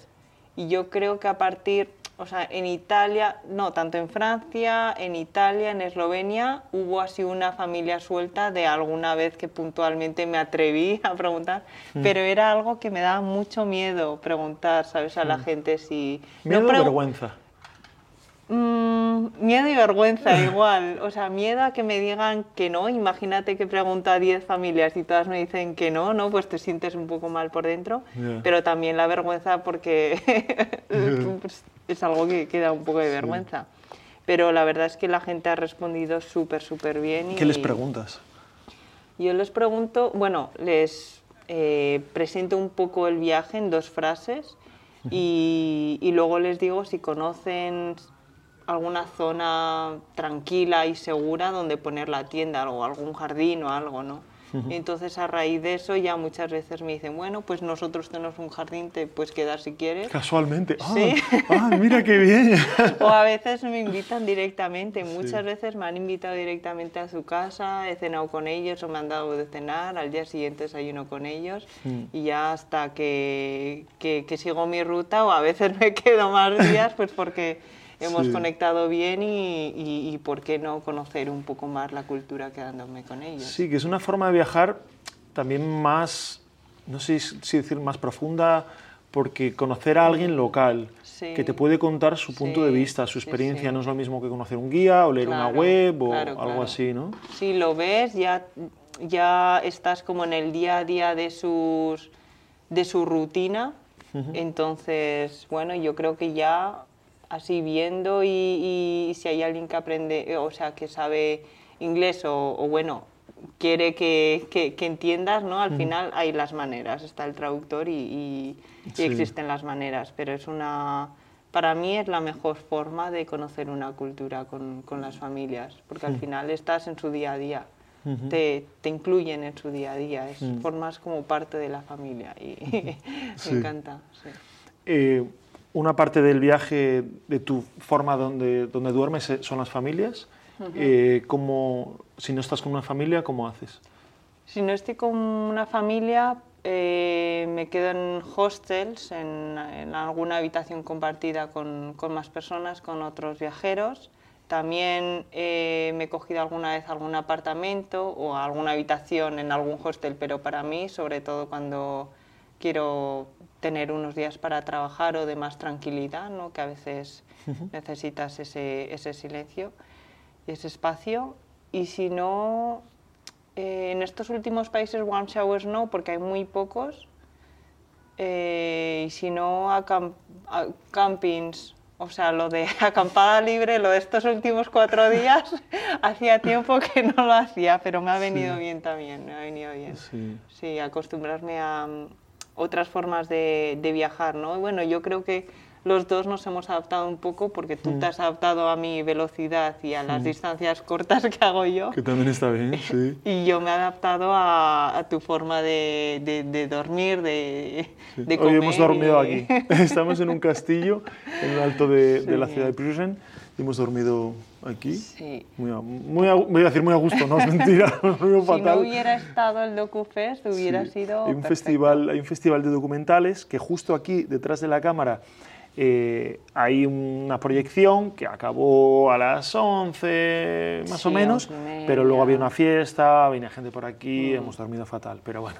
y yo creo que a partir, o sea, en Italia, no, tanto en Francia, en Italia, en Eslovenia, hubo así una familia suelta de alguna vez que puntualmente me atreví a preguntar, mm. pero era algo que me daba mucho miedo preguntar, ¿sabes? A la mm. gente si... ¿Miedo o vergüenza? Mm, miedo y vergüenza igual, o sea, miedo a que me digan que no, imagínate que pregunto a 10 familias y todas me dicen que no, ¿no? Pues te sientes un poco mal por dentro, pero también la vergüenza porque pues, es algo que, queda da un poco de vergüenza. Pero la verdad es que la gente ha respondido súper, súper bien. Y ¿Qué les preguntas? Yo les pregunto, bueno, les eh, presento un poco el viaje en dos frases y, y luego les digo si conocen alguna zona tranquila y segura donde poner la tienda o algún jardín o algo, ¿no? Entonces a raíz de eso ya muchas veces me dicen, bueno, pues nosotros tenemos un jardín, te puedes quedar si quieres. Casualmente. Ah, ¿Sí? Ah, mira qué bien. o a veces me invitan directamente, muchas veces me han invitado directamente a su casa, he cenado con ellos o me han dado de cenar, al día siguiente desayuno con ellos mm. y ya hasta que, que, que sigo mi ruta o a veces me quedo más días pues porque hemos conectado bien y, y, por qué no conocer un poco más la cultura quedándome con ellos. Sí, que es una forma de viajar también más, no sé si decir más profunda, porque conocer a alguien local que te puede contar su punto de vista, su experiencia, no es lo mismo que conocer un guía o leer una web o algo así, ¿no? Sí, lo ves, ya, ya estás como en el día a día de, sus, de su rutina, entonces, bueno, yo creo que ya así viendo y, si hay alguien que aprende, eh, o sea, que sabe inglés o, bueno, quiere que, que, entiendas, ¿no? Al final hay las maneras, está el traductor y, existen las maneras, pero es una... Para mí es la mejor forma de conocer una cultura con, con las familias, porque al final estás en su día a día. te, te, incluyen en su día a día, es, formas como parte de la familia y me encanta. Sí. Eh, una parte del viaje de tu forma donde, donde duermes eh, son las familias. Eh, si no estás con una familia, ¿cómo haces? Si no estoy con una familia, eh, me quedo en hostels, en, alguna habitación compartida con, con, más personas, con otros viajeros. También me he cogido alguna vez algún apartamento o alguna habitación en algún hostel, pero para mí, sobre todo cuando quiero tener unos días para trabajar o de más tranquilidad, ¿no? que a veces necesitas ese, ese silencio. ese espacio. Y si no, eh, en estos últimos países warm showers no, porque hay muy pocos. Eh, y si no, a, campings, o sea, lo de acampada libre, lo de estos últimos cuatro días, hacía tiempo que no lo hacía, pero me ha venido bien también, me ha venido bien. Sí, sí acostumbrarme a otras formas de, de viajar, ¿no? Y bueno, yo creo que los dos nos hemos adaptado un poco porque tú te has adaptado a mi velocidad y a las distancias cortas que hago yo. Que también está bien, sí. y yo me he adaptado a, tu forma de, de, dormir, de, de, comer. Hoy hemos dormido aquí. Estamos en un castillo en el alto de, la ciudad de Prusen y hemos dormido aquí. Sí. Muy, muy voy a decir muy a gusto, no es mentira. si no hubiera estado el DocuFest, hubiera sido. Hay un, festival, hay un festival de documentales que justo aquí, detrás de la cámara, eh, hay una proyección que acabó a las 11 más o menos, pero luego había una fiesta, venía gente por aquí, mm. hemos dormido fatal, pero bueno.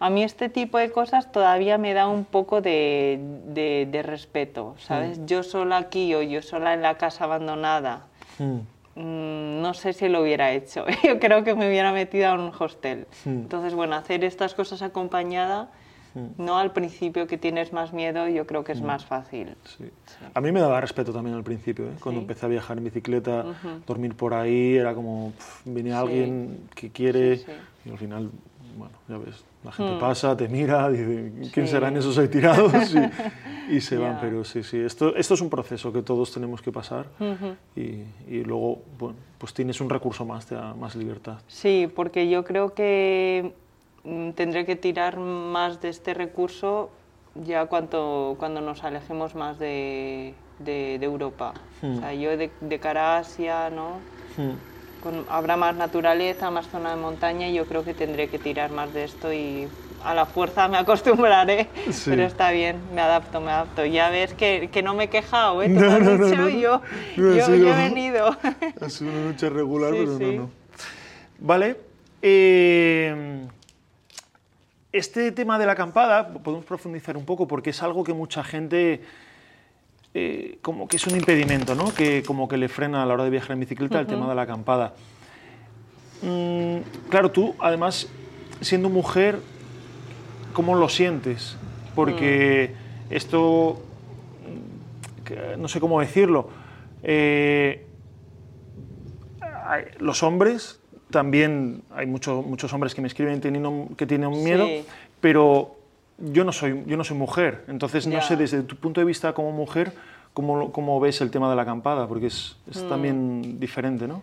A mí este tipo de cosas todavía me da un poco de, de, respeto, ¿sabes? Mm. Yo sola aquí o yo sola en la casa abandonada, mm. no sé si lo hubiera hecho. Yo creo que me hubiera metido a un hostel. Entonces, bueno, hacer estas cosas acompañada Mm. No al principio que tienes más miedo, yo creo que es mm. más fácil. A mí me daba respeto también al principio, ¿eh? cuando empecé a viajar en bicicleta, dormir por ahí, era como, viene alguien que quiere y al final, bueno, ya ves, la gente mm. pasa, te mira, dice, ¿quién serán esos ahí tirados? y, se van, pero sí, sí, esto, esto es un proceso que todos tenemos que pasar y, y, luego, bueno, pues tienes un recurso más, te da más libertad. Sí, porque yo creo que Mm, tendré que tirar más de este recurso ya cuando, cuando nos alejemos más de, de, Europa. O sea, hmm. yo de, de, cara a Asia, ¿no? Habrá más naturaleza, más zona de montaña y yo creo que tendré que tirar más de esto y a la fuerza me acostumbraré, pero está bien, me adapto, me adapto. Ya ves que, que no me he quejado, ¿eh? no, no, no, yo, yo, yo, he venido. Ha sido una noche regular, pero no, no. Vale. Eh, este tema de la acampada podemos profundizar un poco porque es algo que mucha gente eh, como que es un impedimento, ¿no? Que como que le frena a la hora de viajar en bicicleta el tema de la acampada. Mm, claro, tú además siendo mujer, ¿cómo lo sientes? Porque mm. esto, no sé cómo decirlo, eh, los hombres también hay muchos hombres que me escriben teniendo, que tienen miedo, pero yo no, soy, yo no soy mujer, entonces no sé desde tu punto de vista como mujer, ¿cómo, cómo ves el tema de la acampada? Porque es, es mm. también diferente, ¿no?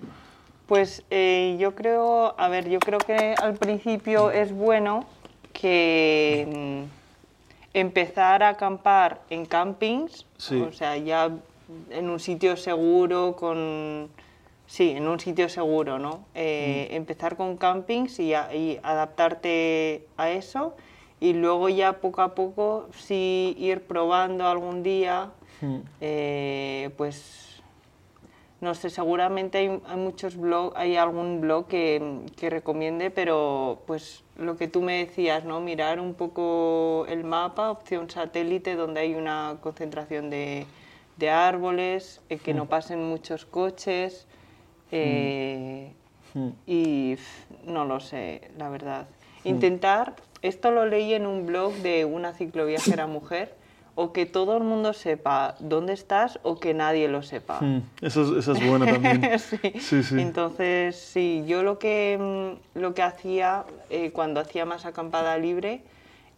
Pues eh, yo creo, a ver, yo creo que al principio es bueno que mm, empezar a acampar en campings, o sea, ya en un sitio seguro, con Sí, en un sitio seguro, ¿no? Eh, mm. Empezar con campings y, adaptarte a eso y luego ya poco a poco sí ir probando algún día, mm. eh, pues no sé, seguramente hay, muchos blogs, hay algún blog que, que, recomiende, pero pues lo que tú me decías, ¿no? Mirar un poco el mapa, opción satélite, donde hay una concentración de, de árboles, eh, que no mm. pasen muchos coches. Eh, hmm. Y no lo sé, la verdad. Hmm. Intentar, esto lo leí en un blog de una cicloviajera mujer, o que todo el mundo sepa dónde estás o que nadie lo sepa. Hmm. Eso, es, bueno también. sí. Sí, Entonces, sí, yo lo que, mm, lo que hacía eh, cuando hacía más acampada libre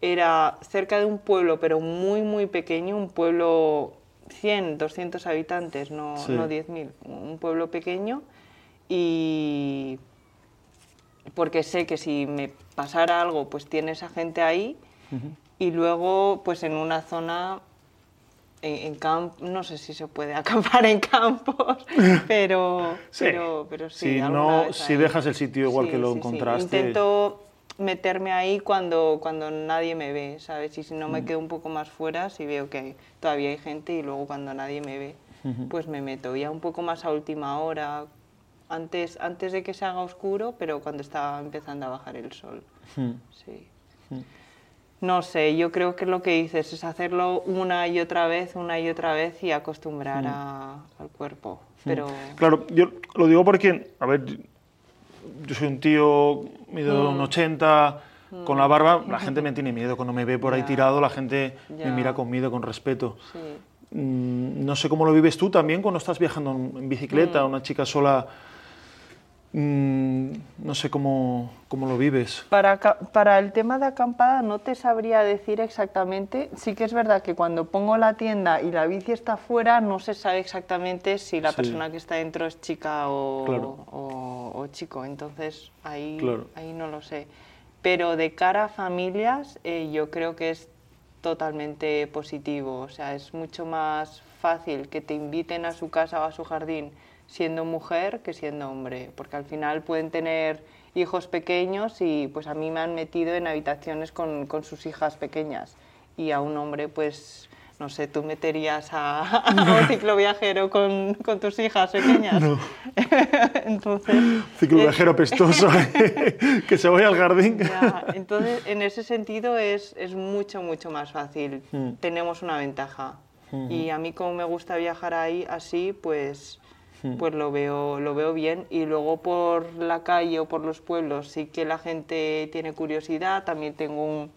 era cerca de un pueblo, pero muy, muy pequeño, un pueblo 100, 200 habitantes, no, no 10.000, un pueblo pequeño y porque sé que si me pasara algo, pues tiene esa gente ahí y luego pues en una zona en, campo, no sé si se puede acampar en campos, pero sí, pero, pero sí. Si, no, si dejas el sitio igual que lo encontraste. Intento meterme ahí cuando, cuando nadie me ve, ¿sabes? Y si no me mm. quedo un poco más fuera, si veo que todavía hay gente y luego cuando nadie me ve, pues me meto ya un poco más a última hora, antes, antes de que se haga oscuro, pero cuando está empezando a bajar el sol. Hmm. Sí. Hmm. No sé, yo creo que lo que dices es hacerlo una y otra vez, una y otra vez y acostumbrar a- al cuerpo. Pero Claro, yo lo digo porque, a ver, yo soy un tío, mido un 80, con la barba, la gente me tiene miedo. Cuando me ve por ahí tirado, la gente me mira con miedo, con respeto. sí. Mm, No sé cómo lo vives tú también cuando estás viajando en en bicicleta, una chica sola. Mm, No sé cómo, cómo lo vives. Para, para el tema de acampada no te sabría decir exactamente. Sí que es verdad que cuando pongo la tienda y la bici está fuera, no se sabe exactamente si la Sí. persona que está dentro es chica o, Claro. o- o chico. Entonces ahí, Claro. ahí no lo sé. Pero de cara a familias, eh, yo creo que es totalmente positivo. O sea, es mucho más fácil que te inviten a su casa o a su jardín siendo mujer que siendo hombre, porque al final pueden tener hijos pequeños y pues a mí me han metido en habitaciones con, con sus hijas pequeñas y a un hombre pues no sé, tú meterías a, a un cicloviajero con, con tus hijas pequeñas. Entonces, Ciclo eh, pestoso, que se vaya al jardín. ya, entonces, en ese sentido es, es mucho, mucho más fácil. Mm. Tenemos una ventaja. Y a mí como me gusta viajar ahí así, pues, pues lo, veo, lo veo bien. Y luego por la calle o por los pueblos sí que la gente tiene curiosidad. También tengo un,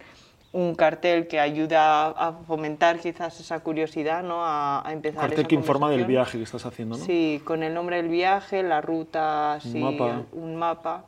un cartel que ayuda a fomentar quizás esa curiosidad, ¿no? A, a empezar Cartel esa que informa del viaje que estás haciendo, ¿no? Sí, con el nombre del viaje, la ruta, sí, mapa. un mapa.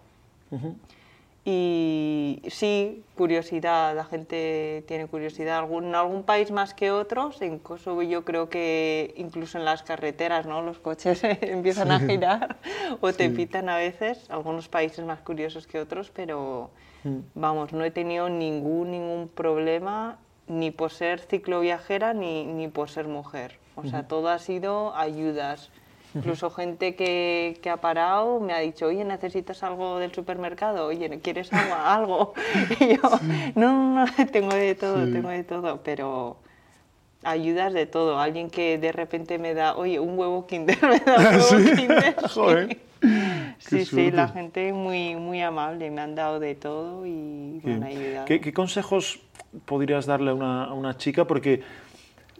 Y sí, curiosidad, la gente tiene curiosidad. Algún, en algún país más que otros, en Kosovo yo creo que incluso en las carreteras, ¿no? Los coches empiezan a girar o te pitan a veces, algunos países más curiosos que otros, pero Mm. vamos, no he tenido ningún, ningún problema ni por ser cicloviajera ni, ni por ser mujer. O sea, todo ha sido ayudas. Incluso gente que, que ha parado me ha dicho, oye, ¿necesitas algo del supermercado? Oye, ¿quieres agua? algo? Y yo, no, no, no, tengo de todo, Sí. tengo de todo, pero ayudas de todo. Alguien que de repente me da, oye, un huevo kinder, me da un huevo ¿Sí? kinder. sí. Joder. Sí, sí, la gente muy, muy amable, me han dado de todo y me han ayudado. ¿Qué, qué consejos podrías darle a una, a una chica? Porque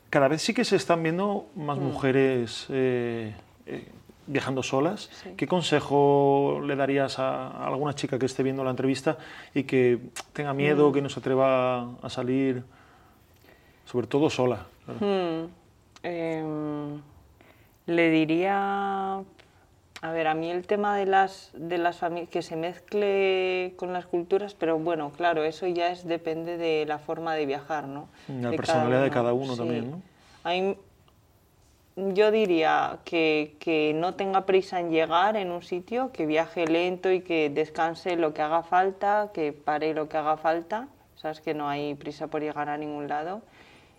cada vez sí que se están viendo más mujeres eh, eh, viajando solas. Sí. ¿Qué consejo le darías a, a alguna chica que esté viendo la entrevista y que tenga miedo, que no se atreva a salir, sobre todo sola? Hmm, em, le diría, a ver, a mí el tema de las, de las familias, que se mezcle con las culturas, pero bueno, claro, eso ya es, depende de la forma de viajar, ¿no? La De personalidad de cada uno sí. también, ¿no? Yo diría que, que no tenga prisa en llegar en un sitio, que viaje lento y que descanse lo que haga falta, que pare lo que haga falta, sabes que no hay prisa por llegar a ningún lado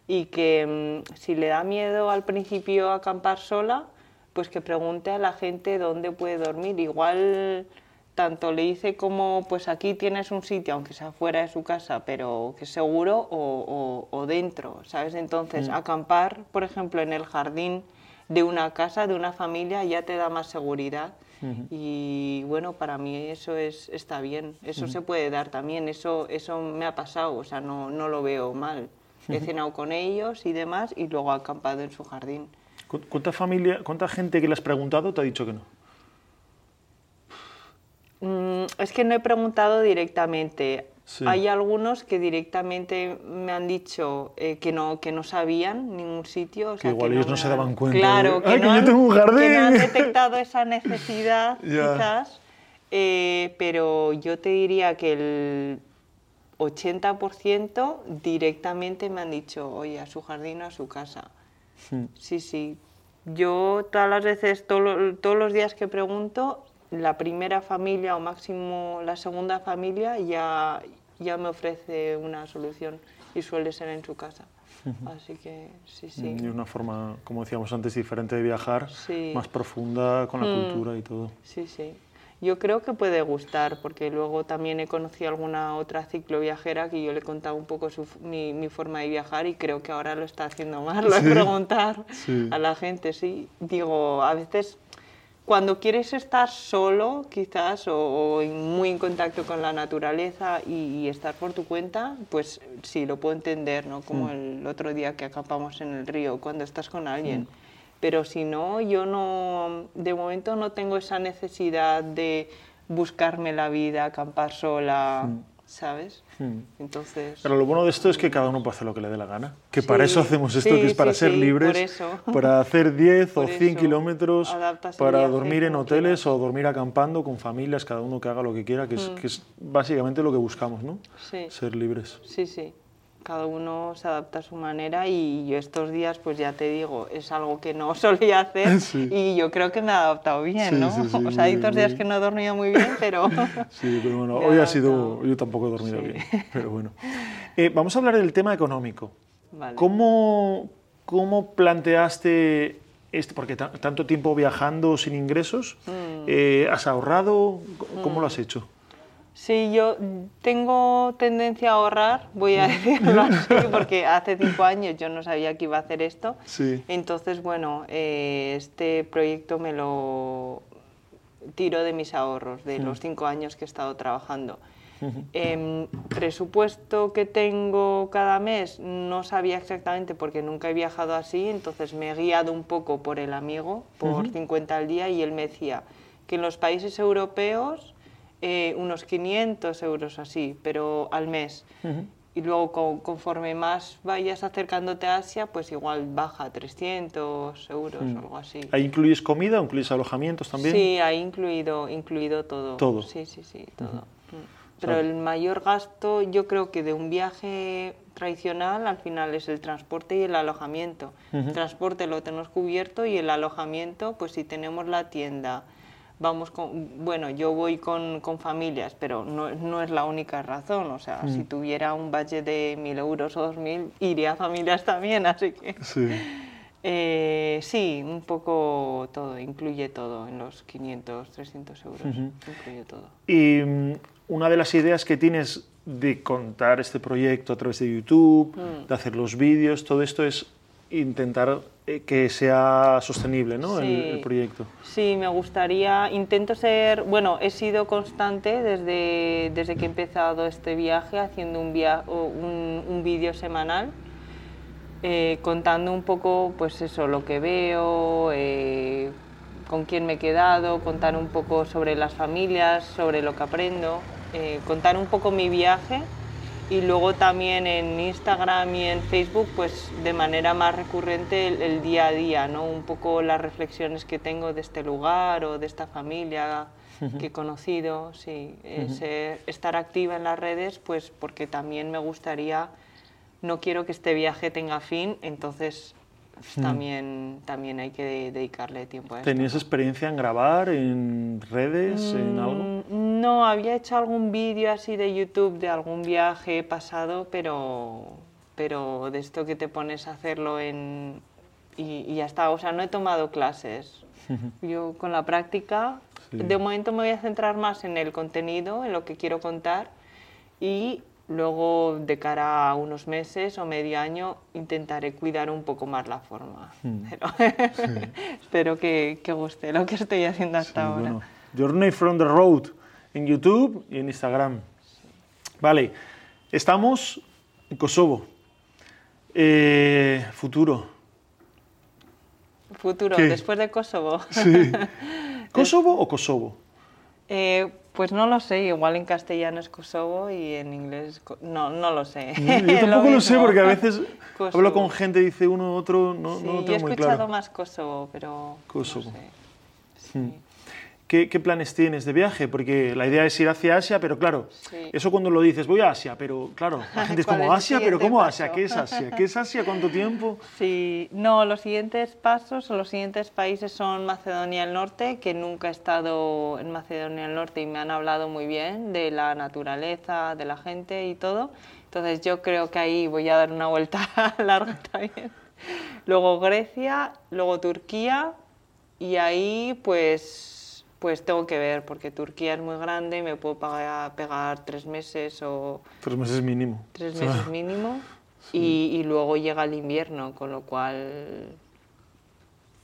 y que mm, si le da miedo al principio acampar sola, pues que pregunte a la gente dónde puede dormir. Igual tanto le dice como, pues aquí tienes un sitio, aunque sea fuera de su casa, pero que es seguro, o, o- o dentro, ¿sabes? Entonces, acampar, por ejemplo, en el jardín de una casa, de una familia, ya te da más seguridad. Y bueno, para mí eso es, está bien, eso se puede dar también, eso, eso me ha pasado, o sea, no, no lo veo mal. He cenado con ellos y demás y luego he acampado en su jardín. ¿Cu- ¿Cuánta familia, cuánta gente que le has preguntado te ha dicho que no? Mm, es que no he preguntado directamente. Sí. Hay algunos que directamente me han dicho eh, que, no, que no sabían ningún sitio. o sea, igual ellos no se han- daban cuenta Claro, de, que, "Ay, no han, tengo un que no han jardín". detectado esa necesidad, quizás. Eh, pero yo te diría que el 80% directamente me han dicho, oye, a su jardín o a su casa. Hmm. Sí, sí. Yo todas las veces, todo todos los días que pregunto, la primera familia o máximo la segunda familia ya, ya me ofrece una solución y suele ser en su casa. Así que sí, sí. Y una forma, como decíamos antes, diferente de viajar, Sí. más profunda con la Mm. cultura y todo. Sí, sí. Yo creo que puede gustar, porque luego también he conocido alguna otra cicloviajera que yo le he contado un poco su mi, mi forma de viajar y creo que ahora lo está haciendo más, lo de preguntar Sí. a la gente, sí. Digo, a veces cuando quieres estar solo, quizás, o, muy en contacto con la naturaleza y, estar por tu cuenta, pues sí, lo puedo entender, ¿no? Como mm. el otro día que acampamos en el río, cuando estás con alguien. Mm. Pero si no, yo no, de momento no tengo esa necesidad de buscarme la vida, acampar sola. Mm. ¿Sabes? Hmm. Entonces... Pero lo bueno de esto es que cada uno puede hacer lo que le dé la gana. Que para eso hacemos esto, que es para ser libres, para hacer 10 o 100 kilómetros, para dormir en hoteles o dormir acampando con familias, cada uno que haga lo que quiera, que, es, hmm. que es básicamente lo que buscamos, ¿no? Ser libres. Sí, sí cada uno se adapta a su manera y yo estos días, pues ya te digo, es algo que no solía hacer y yo creo que me he adaptado bien, ¿no? o sea, hay dos días que no he dormido muy bien, pero... sí, pero bueno, hoy ha sido, yo tampoco he dormido bien, pero bueno. Eh, vamos a hablar del tema económico. Vale. ¿Cómo, ¿Cómo planteaste este, porque tanto tiempo viajando sin ingresos, mm. eh, ¿has ahorrado? ¿Cómo lo has mm. hecho? Sí, yo tengo tendencia a ahorrar, voy a decirlo así, porque hace cinco años yo no sabía que iba a hacer esto. Sí. Entonces, bueno, eh, este proyecto me lo tiro de mis ahorros, de los cinco años que he estado trabajando. Eh, presupuesto que tengo cada mes no sabía exactamente porque nunca he viajado así, entonces me he guiado un poco por el amigo, por 50 al día, y él me decía que en los países europeos eh, unos 500 euros así, pero al mes. Y luego conforme más vayas acercándote a Asia, pues igual baja a 300 euros o algo así. ¿Ahí incluyes comida o incluyes alojamientos también? Sí, ahí incluido, incluido todo. Todo. Sí, sí, sí, todo. Mm. Pero el mayor gasto yo creo que de un viaje tradicional al final es el transporte y el alojamiento. El transporte lo tenemos cubierto y el alojamiento, pues si tenemos la tienda, vamos con, bueno, yo voy con, con familias, pero no, no, es la única razón, o sea, si mm. tuviera un budget de 1.000 euros o 2.000, iría a familias también, así que... Sí. Eh, sí, un poco todo, incluye todo en los 500, 300 euros, incluye todo. Y mm, una de las ideas que tienes de contar este proyecto a través de YouTube, mm. de hacer los vídeos, todo esto es intentar eh, que sea sostenible ¿no? el, proyecto. Sí, me gustaría, intento ser, bueno, he sido constante desde, desde que he empezado este viaje, haciendo un, un, un vídeo semanal, eh, contando un poco, pues eso, lo que veo, eh, con quién me he quedado, contar un poco sobre las familias, sobre lo que aprendo, contar un poco mi viaje y luego también en Instagram y en Facebook, pues de manera más recurrente el, día a día, ¿no? Un poco las reflexiones que tengo de este lugar o de esta familia que he conocido, sí, estar activa en las redes, pues porque también me gustaría, no quiero que este viaje tenga fin, entonces pues, también, también hay que dedicarle tiempo a eso. ¿Tenías experiencia en grabar en redes, en algo? Mm, no, había hecho algún vídeo así de YouTube de algún viaje pasado, pero, pero de esto que te pones a hacerlo en, y, y ya está. O sea, no he tomado clases. Yo con la práctica, de momento me voy a centrar más en el contenido, en lo que quiero contar y Luego, de cara a unos meses o medio año, intentaré cuidar un poco más la forma. Hmm. espero que, que, guste lo que estoy haciendo hasta ahora. Journey from the Road en YouTube y en Instagram. Vale, estamos en Kosovo. Eh, futuro. Futuro, después de Kosovo. Sí. ¿Kosovo o Kosovo? Eh, pues no lo sé, igual en castellano es Kosovo y en inglés no, no lo sé. Yo tampoco lo, sé porque a veces hablo con gente, dice uno otro, no, no lo tengo muy claro. He escuchado más Kosovo, pero Kosovo. No sé. Hmm. ¿Qué, planes tienes de viaje? Porque la idea es ir hacia Asia, pero claro, eso cuando lo dices, voy a Asia, pero claro, la gente es como Asia, pero ¿cómo Asia? ¿Qué es Asia? ¿Qué es Asia? ¿Cuánto tiempo? Sí, no, los siguientes pasos o los siguientes países son Macedonia del Norte, que nunca he estado en Macedonia del Norte y me han hablado muy bien de la naturaleza, de la gente y todo. Entonces yo creo que ahí voy a dar una vuelta larga también. Luego Grecia, luego Turquía y ahí pues pues tengo que ver, porque Turquía es muy grande y me puedo pagar, pegar tres meses o... Tres meses mínimo. Tres meses mínimo. Y, y, luego llega el invierno, con lo cual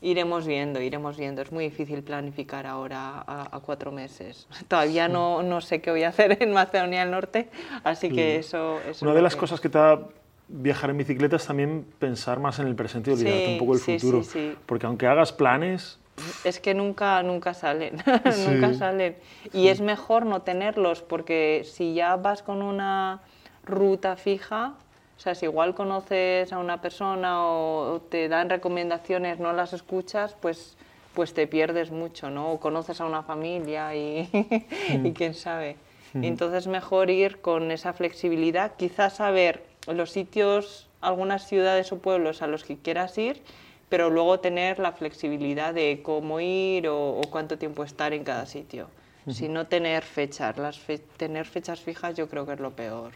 Iremos viendo, iremos viendo. Es muy difícil planificar ahora a, cuatro meses. Todavía no, no, sé qué voy a hacer en Macedonia del Norte, así que eso, Una de las cosas que te da viajar en bicicleta es también pensar más en el presente y olvidarte un poco del futuro. Porque aunque hagas planes... Es que nunca, nunca salen, nunca salen. Y es mejor no tenerlos, porque si ya vas con una ruta fija, o sea, si igual conoces a una persona o te dan recomendaciones, no las escuchas, pues, pues te pierdes mucho, ¿no? O conoces a una familia y, mm. quién sabe. Mm. Entonces mejor ir con esa flexibilidad, quizás saber los sitios, algunas ciudades o pueblos a los que quieras ir, pero luego tener la flexibilidad de cómo ir o cuánto tiempo estar en cada sitio. Si no tener fechas, las tener fechas fijas yo creo que es lo peor.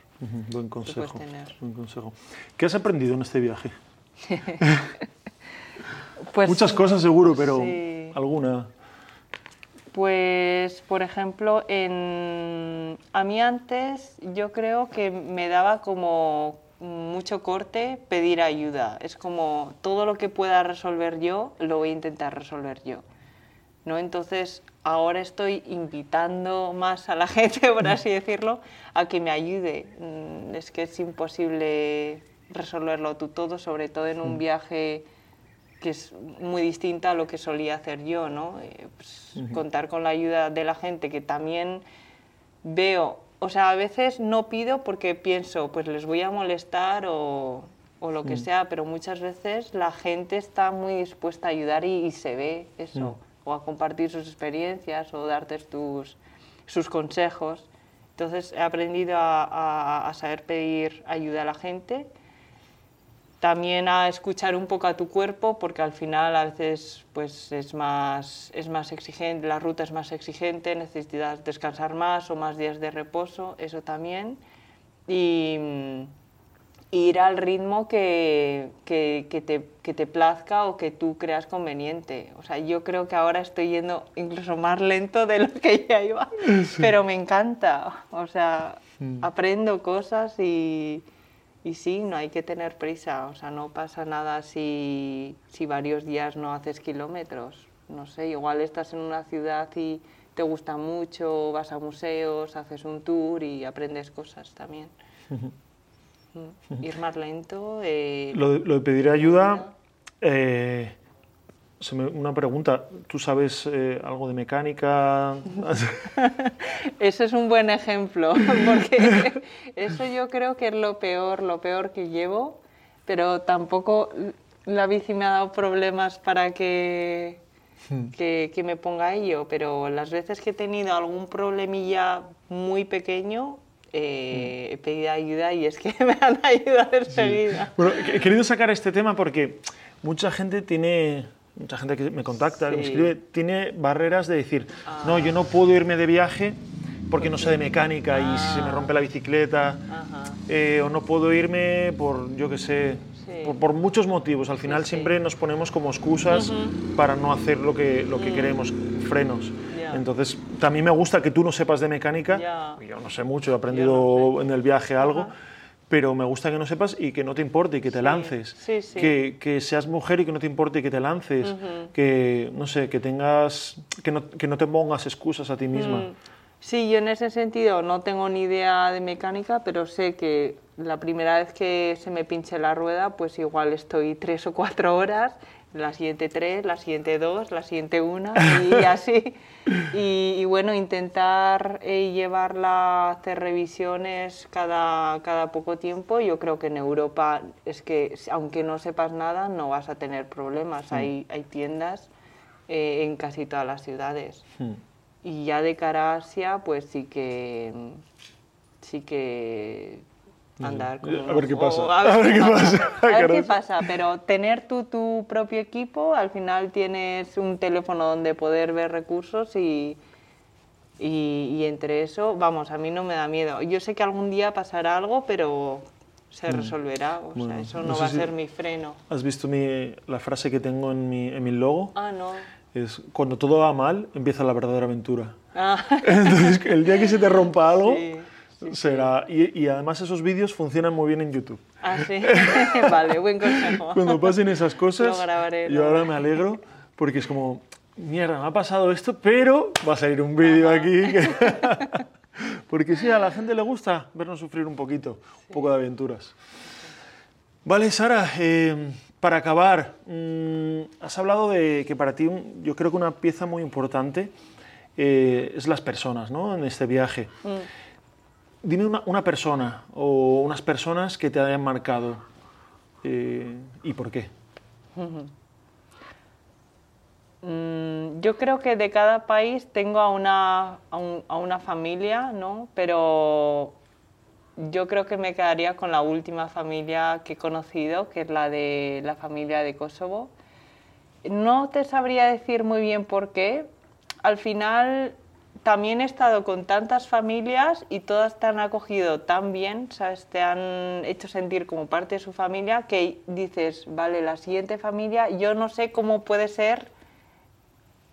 Buen consejo. Buen consejo. ¿Qué has aprendido en este viaje? pues, Muchas cosas seguro, pero alguna. Pues, por ejemplo, en... a mí antes yo creo que me daba como mucho corte pedir ayuda. Es como todo lo que pueda resolver yo, lo voy a intentar resolver yo. ¿no? Entonces, ahora estoy invitando más a la gente, por así decirlo, a que me ayude. Mm, es que es imposible resolverlo tú todo, sobre todo en un viaje que es muy distinta a lo que solía hacer yo, ¿no? Eh, pues, contar con la ayuda de la gente que también veo, o sea, a veces no pido porque pienso, pues les voy a molestar o, o lo que sea, pero muchas veces la gente está muy dispuesta a ayudar y, se ve eso o a compartir sus experiencias o darte tus, sus consejos. Entonces he aprendido a, saber pedir ayuda a la gente, también a escuchar un poco a tu cuerpo, porque al final a veces pues, es, más, es más exigente, la ruta es más exigente, necesitas descansar más o más días de reposo, eso también. Y, ir al ritmo que, que, que, te, que, te, plazca o que tú creas conveniente. O sea, yo creo que ahora estoy yendo incluso más lento de lo que ya iba, pero me encanta. O sea, mm. aprendo cosas y, y, sí, no hay que tener prisa. O sea, no pasa nada si, si varios días no haces kilómetros. No sé, igual estás en una ciudad y te gusta mucho, vas a museos, haces un tour y aprendes cosas también ir más lento. Eh, lo, de, pedir ayuda, eh, una pregunta, ¿tú sabes eh, algo de mecánica? eso es un buen ejemplo, porque eso yo creo que es lo peor, lo peor que llevo, pero tampoco la bici me ha dado problemas para que, hmm. que, que, me ponga ello, pero las veces que he tenido algún problemilla muy pequeño, eh, he pedido ayuda y es que me han ayudado enseguida. Bueno, he querido sacar este tema porque mucha gente tiene, mucha gente que me contacta, que me escribe, tiene barreras de decir, no, yo no puedo irme de viaje porque no sé de mecánica y si se me ah. rompe la bicicleta, eh, o no puedo irme por, yo qué sé, por, muchos motivos. Al final siempre nos ponemos como excusas para no hacer lo que, lo que mm. queremos, frenos. Entonces, también me gusta que tú no sepas de mecánica. Yo no sé mucho, he aprendido en el viaje algo. Pero me gusta que no sepas y que no te importe y que te lances. Que, que, seas mujer y que no te importe y que te lances. Que, no sé, que tengas... Que no, que no te pongas excusas a ti misma. Mm. Sí, yo en ese sentido no tengo ni idea de mecánica, pero sé que la primera vez que se me pinche la rueda, pues igual estoy tres o cuatro horas la siguiente tres, la siguiente dos, la siguiente una y así. Y, bueno, intentar eh, llevarla a hacer revisiones cada, cada poco tiempo. Yo creo que en Europa es que aunque no sepas nada no vas a tener problemas. Mm. Hay, hay tiendas eh, en casi todas las ciudades. Mm. Y ya de cara a Asia, pues sí que sí que andar a ver qué pasa. a, ver, qué pasa. A ver qué pasa. Pero tener tú tu propio equipo, al final tienes un teléfono donde poder ver recursos y, y, entre eso, vamos, a mí no me da miedo. Yo sé que algún día pasará algo, pero se mm. resolverá. O sea, eso no, va a ser mi freno. ¿Has visto mi, la frase que tengo en mi, en mi logo? Ah, no. Es, cuando todo va mal, empieza la verdadera aventura. Ah. Entonces, el día que se te rompa algo... será. Y, además esos vídeos funcionan muy bien en YouTube. Ah, sí. vale, buen consejo. Cuando pasen esas cosas, grabaré, yo ahora me alegro porque es como, mierda, me ha pasado esto, pero va a salir un vídeo aquí. que- porque sí, a la gente le gusta vernos sufrir un poquito, un poco de aventuras. Vale, Sara, eh, para acabar, mm, has hablado de que para ti un- yo creo que una pieza muy importante eh, es las personas ¿no? en este viaje. Dime una, persona o unas personas que te hayan marcado eh, y por qué. Mm, yo creo que de cada país tengo a una, a, un- a una familia, ¿no? Pero yo creo que me quedaría con la última familia que he conocido, que es la de la familia de Kosovo. No te sabría decir muy bien por qué. Al final también he estado con tantas familias y todas te han acogido tan bien, ¿sabes? Te han hecho sentir como parte de su familia que dices, vale, la siguiente familia, yo no sé cómo puede ser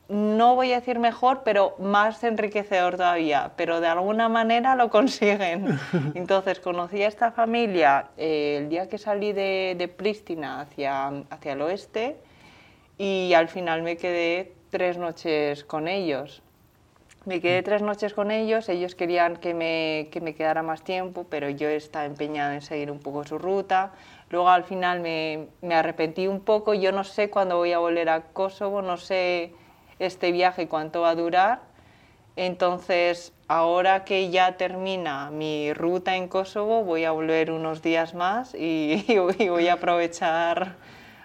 no voy a decir mejor, pero más enriquecedor todavía, pero de alguna manera lo consiguen. Entonces conocí a esta familia eh, el día que salí de, de Pristina hacia, hacia el oeste y al final me quedé tres noches con ellos. Me quedé tres noches con ellos, ellos querían que me, que me quedara más tiempo, pero yo estaba empeñada en seguir un poco su ruta. Luego al final me, me arrepentí un poco, yo no sé cuándo voy a volver a Kosovo, no sé este viaje cuánto va a durar. Entonces, ahora que ya termina mi ruta en Kosovo, voy a volver unos días más y, y voy a aprovechar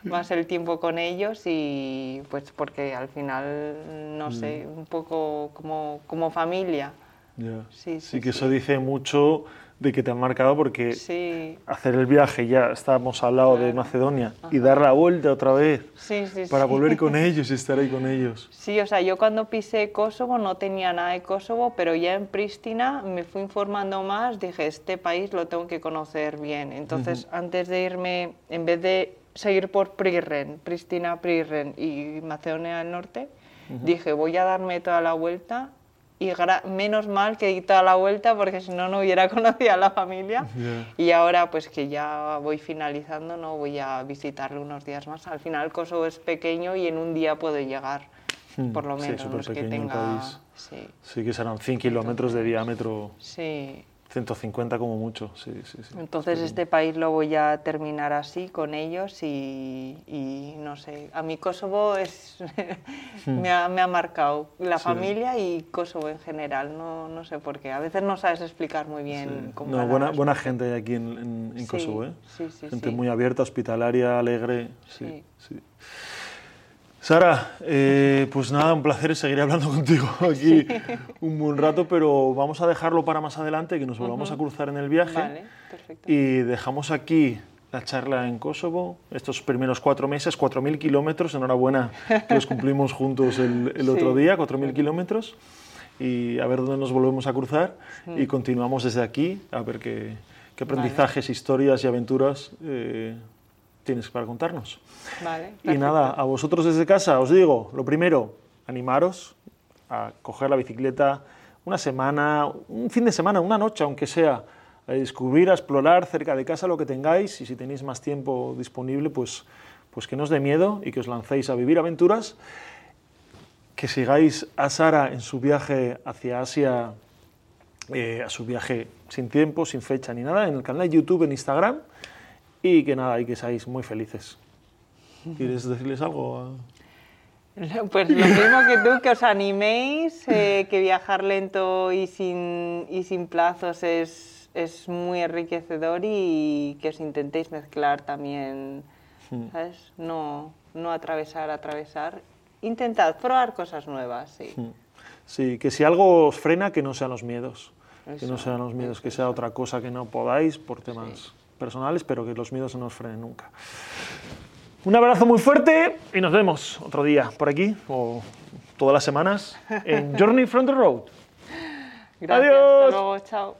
más el tiempo con ellos y pues porque al final, no sé, un poco como, como familia. Ya. Sí, Sí, sí, que sí. eso dice mucho de que te han marcado porque Sí, hacer el viaje, ya estábamos al lado de Macedonia, y dar la vuelta otra vez sí, sí. para volver con ellos y estar ahí con ellos. Sí, o sea, yo cuando pisé Kosovo no tenía nada de Kosovo, pero ya en Pristina me fui informando más, dije, este país lo tengo que conocer bien. Entonces, antes de irme, en vez de seguir por Prirren, Pristina, Prirren y Macedonia del Norte, dije, voy a darme toda la vuelta y menos mal que di toda la vuelta porque si no, no hubiera conocido a la familia. Ya. Y ahora, pues que ya voy finalizando, no voy a visitarle unos días más. Al final, Kosovo es pequeño y en un día puedo llegar, Hmm, por lo sí, menos. no es que tenga. país. Sí, Sí, que serán 100 kilómetros de diámetro, sí. 150 como mucho. Sí, sí, sí. Entonces, este país lo voy a terminar así con ellos y, y no sé. A mí Kosovo es, me, ha, me ha marcado la familia y Kosovo en general. No, no sé por qué. A veces no sabes explicar muy bien. Con No, buena, buena gente hay aquí en, en- Kosovo, ¿eh? gente muy abierta, hospitalaria, alegre. Sí, Sí. Sí. Sara, eh, pues nada, un placer seguir hablando contigo aquí un buen rato, pero vamos a dejarlo para más adelante, que nos volvamos a cruzar en el viaje. Vale, perfecto. Y dejamos aquí la charla en Kosovo, estos primeros cuatro meses, 4.000 kilómetros, enhorabuena, que los cumplimos juntos el, el otro Sí. día, 4.000 kilómetros, y a ver dónde nos volvemos a cruzar, y continuamos desde aquí, a ver qué, qué aprendizajes, historias y aventuras eh, tienes para contarnos. Vale, Y nada, a vosotros desde casa os digo, lo primero, animaros a coger la bicicleta una semana, un fin de semana, una noche, aunque sea, a descubrir, a explorar cerca de casa lo que tengáis y si tenéis más tiempo disponible, pues, pues que no os dé miedo y que os lancéis a vivir aventuras, que sigáis a Sara en su viaje hacia Asia, eh, a su viaje sin tiempo, sin fecha ni nada, en el canal de YouTube, en Instagram, y que nada, y que seáis muy felices. ¿Quieres decirles algo? Pues lo mismo que tú, que os animéis, eh, que viajar lento y sin, y sin plazos es, es muy enriquecedor y que os intentéis mezclar también, ¿sabes? No, no atravesar, atravesar. Intentad probar cosas nuevas, sí. Sí, que si algo os frena, que no sean los miedos. que no Eso, sean los miedos, que sea otra cosa que no podáis por temas personales, pero que los miedos no os frenen nunca. Un abrazo muy fuerte y nos vemos otro día por aquí o todas las semanas en Journey from the Road. Gracias, Adiós. hasta luego, chao.